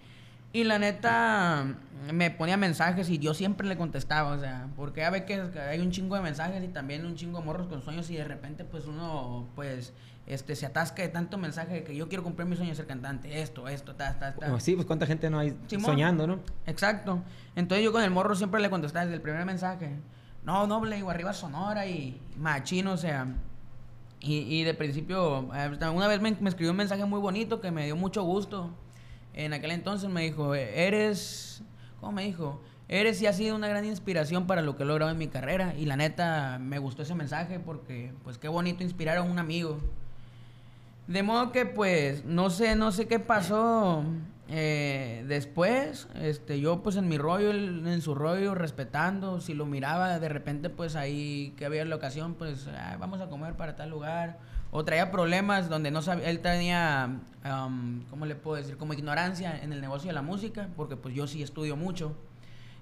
y la neta, me ponía mensajes y yo siempre le contestaba, o sea, porque a ver que hay un chingo de mensajes y también un chingo de morros con sueños y de repente, pues uno, pues, este, se atasca de tanto mensaje de que yo quiero cumplir mi sueño de ser cantante, esto, esto, ta, ta, ta. Sí, pues cuánta gente no hay Simón. soñando, ¿no? Exacto. Entonces yo con el morro siempre le contestaba desde el primer mensaje. No, no, le digo, arriba Sonora y machino, o sea. Y, y de principio, una vez me, me escribió un mensaje muy bonito que me dio mucho gusto. En aquel entonces me dijo, eres, ¿cómo me dijo? Eres y has sido una gran inspiración para lo que he logrado en mi carrera. Y la neta, me gustó ese mensaje porque, pues qué bonito inspirar a un amigo. De modo que pues no sé, no sé qué pasó eh, después. Este, yo pues en mi rollo, en su rollo, respetando. Si lo miraba de repente pues ahí que había la ocasión, pues "Ah, vamos a comer para tal lugar. O traía problemas donde no sabía, él tenía, am, ¿cómo le puedo decir? Como ignorancia en el negocio de la música, porque pues yo sí estudio mucho.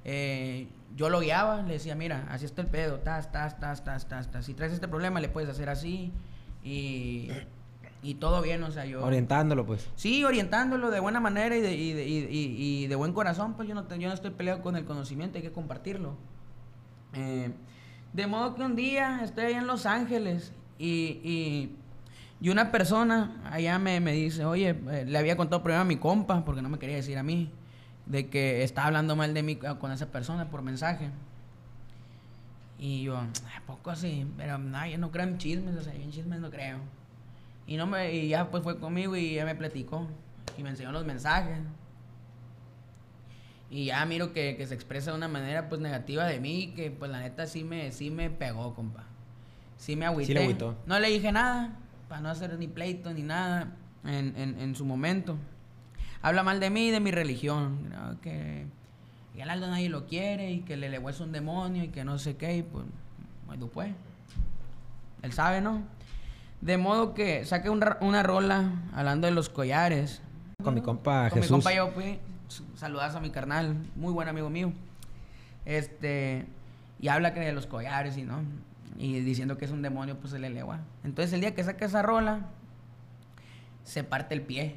Eh, yo lo guiaba, le decía, mira, así está el pedo, tas, tas, tas, tas, tas, tas. Si traes este problema, le puedes hacer así. Y, y todo bien, o sea, yo... Orientándolo, pues. Sí, orientándolo de buena manera y de, y de, y- de buen corazón, pues yo no, yo no estoy peleado con el conocimiento, hay que compartirlo. Eh, de modo que un día estoy allá en Los Ángeles y, y, y una persona allá me, me dice, oye, eh, le había contado primero a mi compa, porque no me quería decir a mí, de que estaba hablando mal de mí con esa persona por mensaje. Y yo, "¿A poco así? Pero no, yo no creo en chismes, o sea, yo en chismes no creo. Y, no me, y ya pues fue conmigo y ya me platicó. Y me enseñó los mensajes. Y ya miro que, que se expresa de una manera pues negativa de mí, que pues la neta sí me, sí me pegó, compa. Sí me agüité. Sí le agüitó. No le dije nada, para no hacer ni pleito ni nada en, en, en su momento. Habla mal de mí y de mi religión, ¿no? que, que el Aldo nadie lo quiere y que el Lelehuel es un demonio y que no sé qué, y pues, bueno, pues. Él sabe, ¿no? De modo que saqué un una rola hablando de los collares. Con mi compa Con mi Jesús. compa yo fui. Saludas a mi carnal, muy buen amigo mío. Este, y habla que de los collares y no. Y diciendo que es un demonio, pues el legua. Entonces el día que saque esa rola, se parte el pie.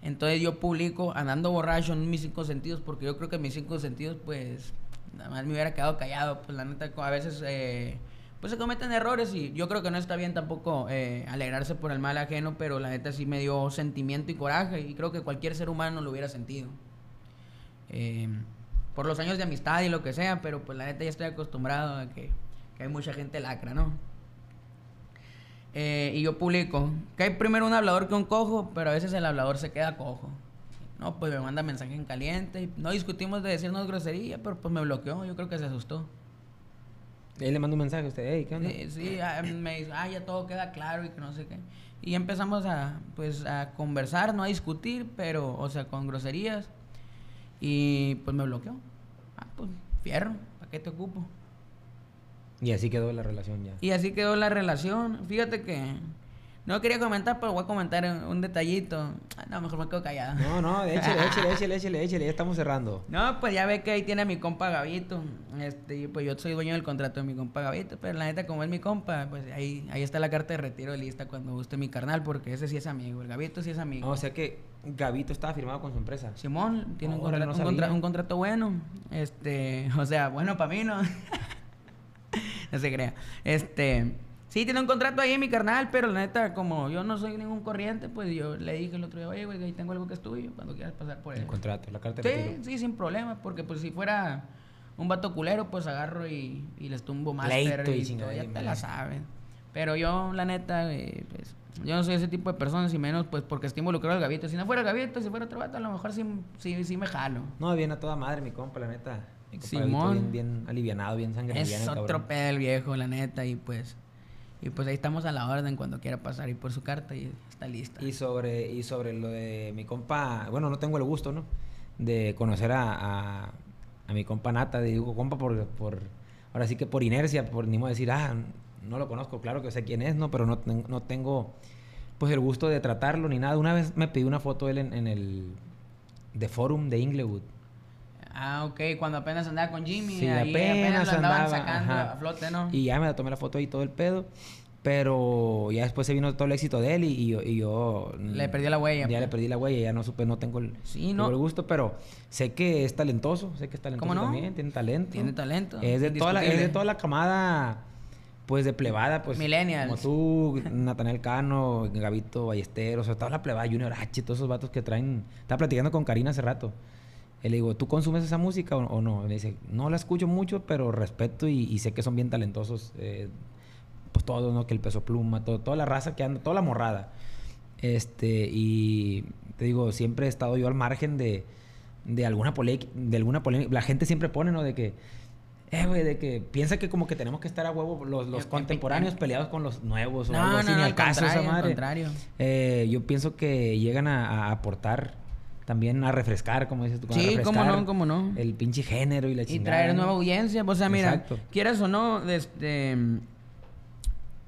Entonces yo publico andando borracho en mis cinco sentidos, porque yo creo que mis cinco sentidos, pues, nada más me hubiera quedado callado. Pues la neta, a veces, eh, pues se cometen errores y yo creo que no está bien tampoco eh, alegrarse por el mal ajeno, pero la neta sí me dio sentimiento y coraje y creo que cualquier ser humano lo hubiera sentido. Eh, por los años de amistad y lo que sea, pero pues la neta ya estoy acostumbrado a que, hay mucha gente lacra, ¿no? Eh, y yo publico que hay primero un hablador que un cojo, pero a veces el hablador se queda cojo. No, pues me manda mensaje en caliente no discutimos de decirnos grosería, pero pues me bloqueó, yo creo que se asustó. Él le manda un mensaje a usted, hey, ¿qué onda? Sí, sí, ah, me dice, ah, ya todo queda claro y que no sé qué. Y empezamos a, pues, a conversar, no a discutir, pero, o sea, con groserías. Y pues me bloqueó. Ah, pues, fierro, ¿para qué te ocupo? Y así quedó la relación ya. Y así quedó la relación. Fíjate que No quería comentar, pero voy a comentar un, detallito. Ah, No, mejor me quedo callado. No, no, [laughs] échale, échale, échale, échale, échale, ya estamos cerrando. No, pues ya ve que ahí tiene a mi compa Gavito. Este, pues yo soy dueño del contrato de mi compa Gavito, pero la neta, como es mi compa, pues ahí, ahí está la carta de retiro lista cuando guste mi carnal, porque ese sí es amigo, el Gavito sí es amigo. O sea que Gavito estaba firmado con su empresa. Simón tiene un, contrato, no un, contra- sabía. un contrato bueno. Este, [laughs] o sea, bueno para mí, ¿no? [laughs] no se crea. Este, sí, tiene un contrato ahí mi carnal, pero la neta, como yo no soy ningún corriente, pues yo le dije el otro día, oye, güey, ahí tengo algo que es tuyo, cuando quieras pasar por él. El contrato, la carta de Sí, sí, sin problema, porque pues si fuera un vato culero, pues agarro y, y les tumbo más Pleito y y todo, ya te la saben. Pero yo, la neta, eh, pues, yo no soy ese tipo de personas y menos pues porque estoy involucrado al gavito. Si no fuera el gavito, si fuera otro vato, a lo mejor sí, sí, sí me jalo. No, viene a toda madre mi compa, la neta. Mi compa Gavito Simón. bien, bien alivianado, bien sangre Es otro pedo el viejo, la neta, y pues... Y pues ahí estamos a la orden cuando quiera pasar y por su carta y está lista. Y sobre, y sobre lo de mi compa, bueno, no tengo el gusto, ¿no? De conocer a, a, mi compa Nata, digo compa por, por, ahora sí que por inercia, por ni modo decir, ah, no lo conozco, claro que sé quién es, ¿no? Pero no, no tengo, pues, el gusto de tratarlo ni nada. Una vez me pidió una foto él en, en el, de Forum de Inglewood. Ah, ok, cuando apenas andaba con Jimmy, Sí, ahí apenas lo andaban andaba, sacando ajá. a flote, ¿no? Y ya me tomé la foto y todo el pedo. Pero ya después se vino todo el éxito de él y, y yo, y yo, Le perdió la huella, Ya pues. le perdí la huella, ya no supe, no tengo el, Sí, no. el gusto, pero sé que es talentoso, sé que es talentoso ¿Cómo no? también, tiene talento. Tiene talento, Es de, toda la, es de toda la camada, pues de plebada, pues. Millennials. Como tú, Natanel Cano, Gavito Ballesteros, o sea, toda la plebada, Junior H, todos esos vatos que traen. Estaba platicando con Karina hace rato. Y le digo, ¿tú consumes esa música o, o no? Y me dice, no la escucho mucho, pero respeto y, y sé que son bien talentosos. eh, pues todos, ¿no? Que el peso pluma, todo, toda la raza que anda, toda la morrada. Este, y te digo, siempre he estado yo al margen de, de alguna polémica, de alguna polémica. La gente siempre pone, ¿no? De que, eh, güey, de que piensa que como que tenemos que estar a huevo los, los contemporáneos peleados con los nuevos o No, algo así, no, ni al caso esa madre. contrario. Eh, yo pienso que llegan a, a aportar también a refrescar, como dices tú. Sí, cómo no, cómo no. El pinche género y la y chingada. traer ¿no? nueva audiencia. O sea, mira, Exacto. quieras o no, este,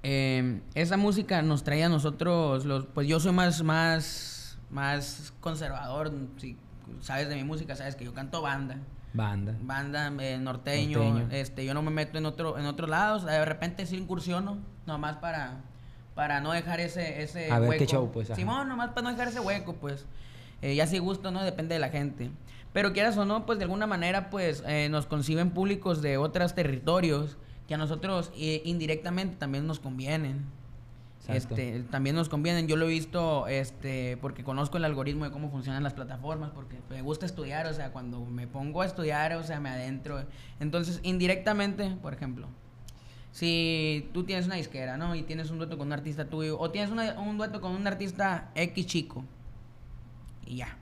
eh, esa música nos trae a nosotros, los, pues yo soy más, más, más conservador. Si sabes de mi música, sabes que yo canto banda. Banda. Banda eh, norteño, Norteño. este, yo no me meto en otro, en otros lados, de repente sí incursiono, nomás para, para no dejar ese, ese A ver hueco. qué show, pues. Simón, nomás para no dejar ese hueco, pues. Eh, ya si gusto, ¿no? Depende de la gente. Pero quieras o no, pues de alguna manera, pues eh, nos conciben públicos de otros territorios que a nosotros eh, indirectamente también nos convienen. Exacto. Este, también nos convienen. Yo lo he visto este, porque conozco el algoritmo de cómo funcionan las plataformas, porque me gusta estudiar, o sea, cuando me pongo a estudiar, o sea, me adentro. Entonces, indirectamente, por ejemplo, si tú tienes una disquera, ¿no? Y tienes un dueto con un artista tuyo, o tienes una- un dueto con un artista X chico, y ya.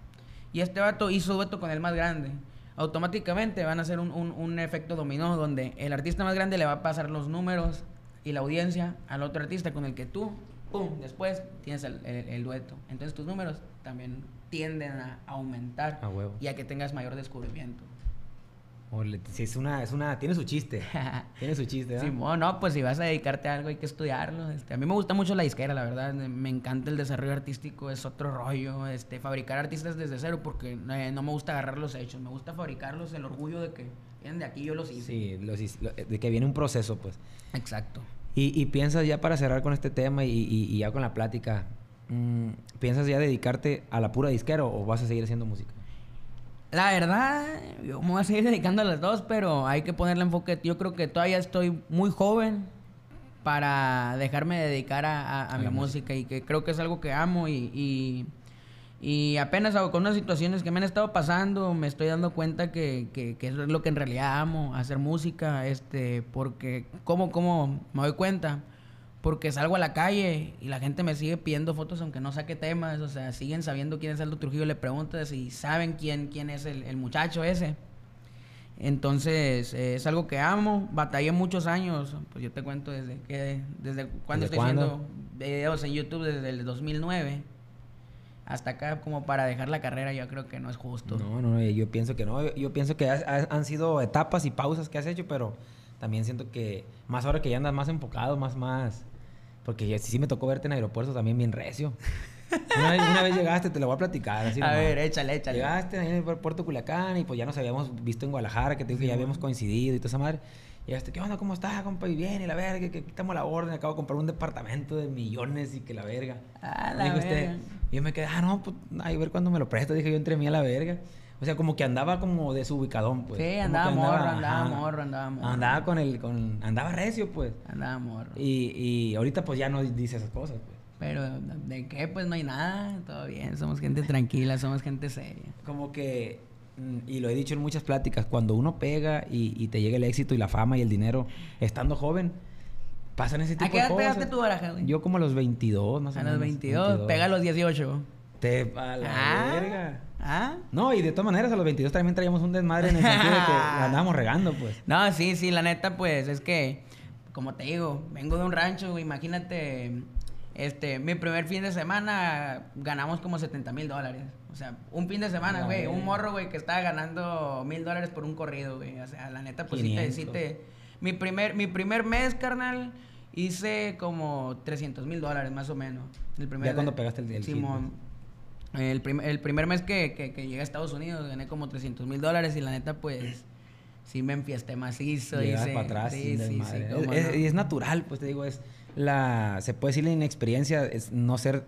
Y este vato hizo dueto con el más grande. Automáticamente van a hacer un, un- un efecto dominó donde el artista más grande le va a pasar los números y la audiencia al otro artista con el que tú, pum, después tienes el, el- el dueto. Entonces tus números también tienden a aumentar A huevo. y a que tengas mayor descubrimiento. Es una, es una, tiene su chiste. [laughs] tiene su chiste, no, pues si vas a dedicarte a algo hay que estudiarlo. Este, a mí me gusta mucho la disquera, la verdad. Me encanta el desarrollo artístico, es otro rollo. Este, fabricar artistas desde cero porque eh, no me gusta agarrar los hechos, me gusta fabricarlos, el orgullo de que vienen de aquí, yo los hice. Sí, los de que viene un proceso, pues. Exacto. Y, y piensas ya para cerrar con este tema y, y- y ya con la plática, mm, ¿piensas ya dedicarte a la pura disquera o vas a seguir haciendo música? La verdad, yo me voy a seguir dedicando a las dos, pero hay que ponerle enfoque. Yo creo que todavía estoy muy joven para dejarme dedicar a, a- a A mi música y que creo que es algo que amo y, y, y apenas con unas situaciones que me han estado pasando, me estoy dando cuenta que, que, que eso es lo que en realidad amo, hacer música, este, porque, ¿cómo, cómo me doy cuenta? Porque salgo a la calle y la gente me sigue pidiendo fotos aunque no saque temas, o sea, siguen sabiendo quién es Aldo Trujillo, le preguntas y saben quién, quién es el, el muchacho ese. Entonces, eh, es algo que amo, batallé muchos años, pues yo te cuento desde que, desde cuando ¿Desde estoy cuándo? haciendo videos en YouTube desde el 2009 hasta acá como para dejar la carrera yo creo que no es justo. No, no, eh, yo pienso que no. Yo- Yo pienso que has- has- han sido etapas y pausas que has hecho, pero también siento que más ahora que ya andas más enfocado, más, más, Porque sí, sí me tocó verte en aeropuerto también bien recio. Una vez, una vez llegaste, te lo voy a platicar. Así A nomás. ver, échale, échale. Llegaste ahí en el puerto Culiacán y pues ya nos habíamos visto en Guadalajara, que te digo que ya habíamos coincidido y toda esa madre. Llegaste, ¿qué onda? ¿Cómo estás, compa? Y bien, y la verga, que quitamos la orden, acabo de comprar un departamento de millones y que la verga. Ah, Me la dijo usted. verga. Y yo me quedé, ah, no, pues, ay, a ver cuándo me lo presto. Dije yo entre mí a la verga. O sea, como que andaba como desubicadón, pues. Sí, andaba morro, andaba ajá. morro, andaba morro. Andaba con el, con, andaba recio, pues. Andaba morro. Y, y ahorita pues ya no dice esas cosas, pues. Pero, ¿de qué? Pues no hay nada. Todo bien. Somos gente tranquila, somos gente seria. Como que, mm, y lo he dicho en muchas pláticas, cuando uno pega y, y te llega el éxito y la fama y el dinero estando joven, pasan ese tipo ¿A qué de edad cosas. pegaste tu baraja, güey? Yo como a los 22, más o A menos. los 22. Pega a los 18. Te a la Ah. verga. ¿Ah? No, y de todas maneras a los 22 también traíamos un desmadre en el sentido de que la andábamos [laughs] regando, pues. No, sí, sí, la neta, pues es que, como te digo, vengo de un rancho, imagínate, este, mi primer fin de semana ganamos como 70 mil dólares. O sea, un fin de semana, güey, un morro, güey, que estaba ganando mil dólares por un corrido, güey. O sea, la neta, pues sí te, sí 500. te- Mi primer, mi primer mes, carnal, hice como 300 mil dólares, más o menos. El primer Ya cuando pegaste el- el Simón. El, prim- el primer mes que, que, que llegué a Estados Unidos gané como 300 mil dólares y la neta, pues, sí me enfiesté macizo. Hice- para atrás, sí, sí, sí, es, no. y natural, pues te digo, es la, se puede decir la inexperiencia, es no ser,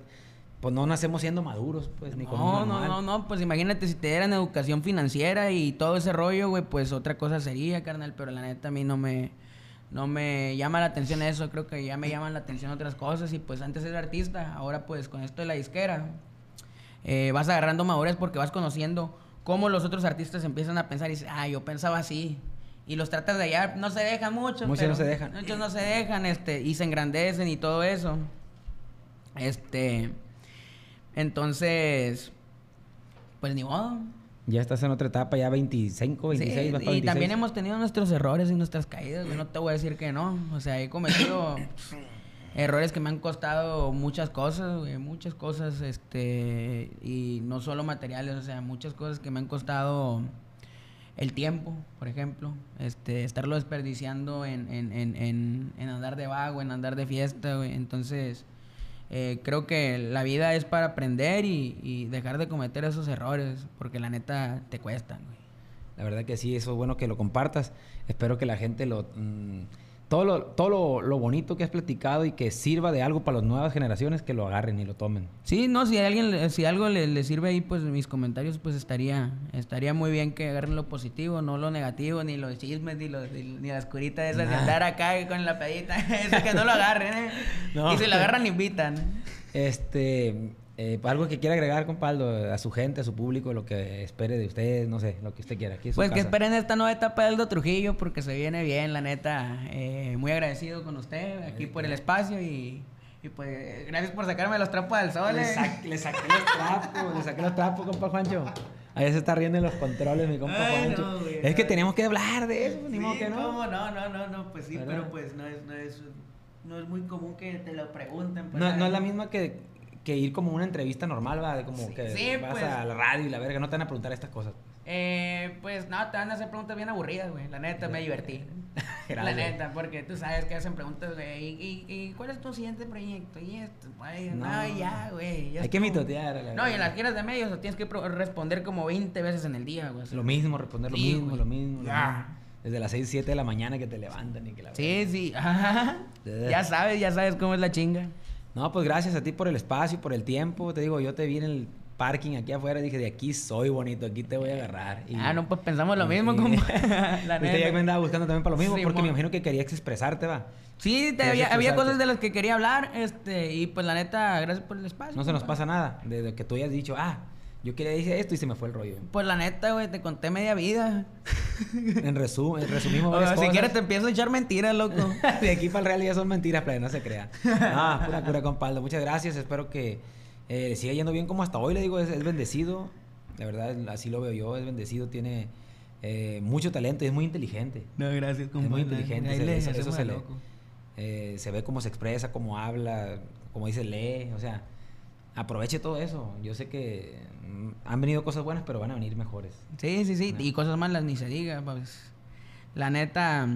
pues no nacemos siendo maduros, pues, ni con un No, no, manual. no, no, pues imagínate si te dieran educación financiera y todo ese rollo, güey, pues otra cosa sería, carnal, pero la neta a mí no me, no me llama la atención eso, creo que ya me llaman la atención otras cosas y pues antes era artista, ahora pues con esto de la disquera, eh, vas agarrando madurez porque vas conociendo cómo los otros artistas empiezan a pensar y dices, ah, yo pensaba así. Y los tratas de hallar, no se dejan mucho. Muchos pero- no se dejan. Muchos no se dejan, este, y se engrandecen y todo eso. Este, entonces, pues ni modo. Ya estás en otra etapa, ya 25, 26, Sí, vas para y 26. también hemos tenido nuestros errores y nuestras caídas, güey, no te voy a decir que no. O sea, he cometido [coughs] errores que me han costado muchas cosas, güey, muchas cosas, este, y no solo materiales, o sea, muchas cosas que me han costado el tiempo, por ejemplo, este, estarlo desperdiciando en, en, en, en, andar de vago, en andar de fiesta, güey. Entonces, eh, creo que la vida es para aprender y, dejar de cometer esos errores, porque la neta te cuestan, güey. La verdad que sí, eso es bueno que lo compartas. Espero que la gente lo... mm, todo lo, todo lo, lo bonito que has platicado y que sirva de algo para las nuevas generaciones, que lo agarren y lo tomen. Sí, no, si alguien, si algo le, le sirve ahí, pues mis comentarios, pues estaría, estaría muy bien que agarren lo positivo, no lo negativo, ni los chismes, ni, los, ni, ni las curitas esas de andar acá con la pedita, [laughs] eso que no lo agarren, ¿eh? [laughs] No. Y si lo agarran, invitan. Este, eh, algo que quiera agregar, compadre, a su gente, a su público, lo que espere de ustedes, no sé, lo que usted quiera. Aquí Pues que esperen esta nueva etapa de Aldo Trujillo, porque se viene bien, la neta. Eh, muy agradecido con usted aquí por el espacio y, y pues gracias por sacarme los trapos del sol. Le, eh. sa- le saqué los trapos, le saqué los trapos, compa Juancho. Ahí se está riendo en los controles, mi compa Ay, Juancho. no, güey, es que tenemos que hablar de eso, ni Sí, modo que no. ¿cómo? No, no, no, no, pues sí, ¿Verdad? pero pues no es, no es, no es muy común que te lo pregunten. pues, No, no es la misma que, que ir como una entrevista normal, va, de como Sí, que sí, vas pues. a la radio y la verga, no te van a preguntar estas cosas. Eh, pues no, te van a hacer preguntas bien aburridas, güey. La neta, me divertí. [laughs] la neta, porque tú sabes que hacen preguntas, güey. ¿Y, y, y cuál es tu siguiente proyecto? Y esto, güey. No, No. ya, güey. ya Hay que mitotear. la No, y en las giras de medios lo tienes que responder como 20 veces en el día, güey. Lo mismo, responder lo Sí, mismo, güey. lo mismo, lo mismo. Desde las 6, 7 de la mañana que te levantan y que la Sí, sí. Ajá. ya sabes, ya sabes cómo es la chinga. No, pues gracias a ti por el espacio, por el tiempo. Te digo, yo te vi en el parking aquí afuera y dije, de aquí soy bonito, aquí te voy a agarrar. Y- ah, no, pues pensamos lo y- mismo, como. [laughs] la Usted ya me andaba buscando también para lo mismo, Sí, porque mo- me imagino que querías expresarte, va. Sí, te había, había cosas de las que quería hablar, este, y pues la neta, gracias por el espacio. No se nos compa. pasa nada, de que tú hayas dicho, ah, yo quería decir esto y se me fue el rollo. Pues la neta, güey, te conté media vida. [laughs] En resumen, resumimos [laughs] O varias si quieres te empiezo a echar mentiras, loco. [laughs] De aquí para el real ya son mentiras, pero no se crea. Ah, pura cura, compadre. Muchas gracias. Espero que eh, le siga yendo bien como hasta hoy. Le digo, es, es bendecido. La verdad, así lo veo yo. Es bendecido, tiene eh, mucho talento y es muy inteligente. No, gracias, Es muy inteligente. Ahí se- le eso eso se, de le, loco. eh, se ve cómo se expresa, cómo habla, cómo dice lee. O sea, aproveche todo eso. Yo sé que han venido cosas buenas, pero van a venir mejores. Sí, sí, sí. No. Y cosas malas ni se diga, pues. La neta,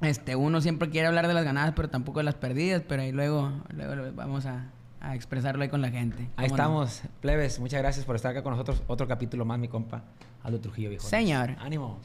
Este, uno siempre quiere hablar de las ganadas, pero tampoco de las perdidas, pero ahí luego, luego vamos a, a expresarlo ahí con la gente. Ahí ¿Cómo no? estamos, plebes. Muchas gracias por estar acá con nosotros. Otro capítulo más, mi compa. Aldo Trujillo, viejo. Señor. Ánimo.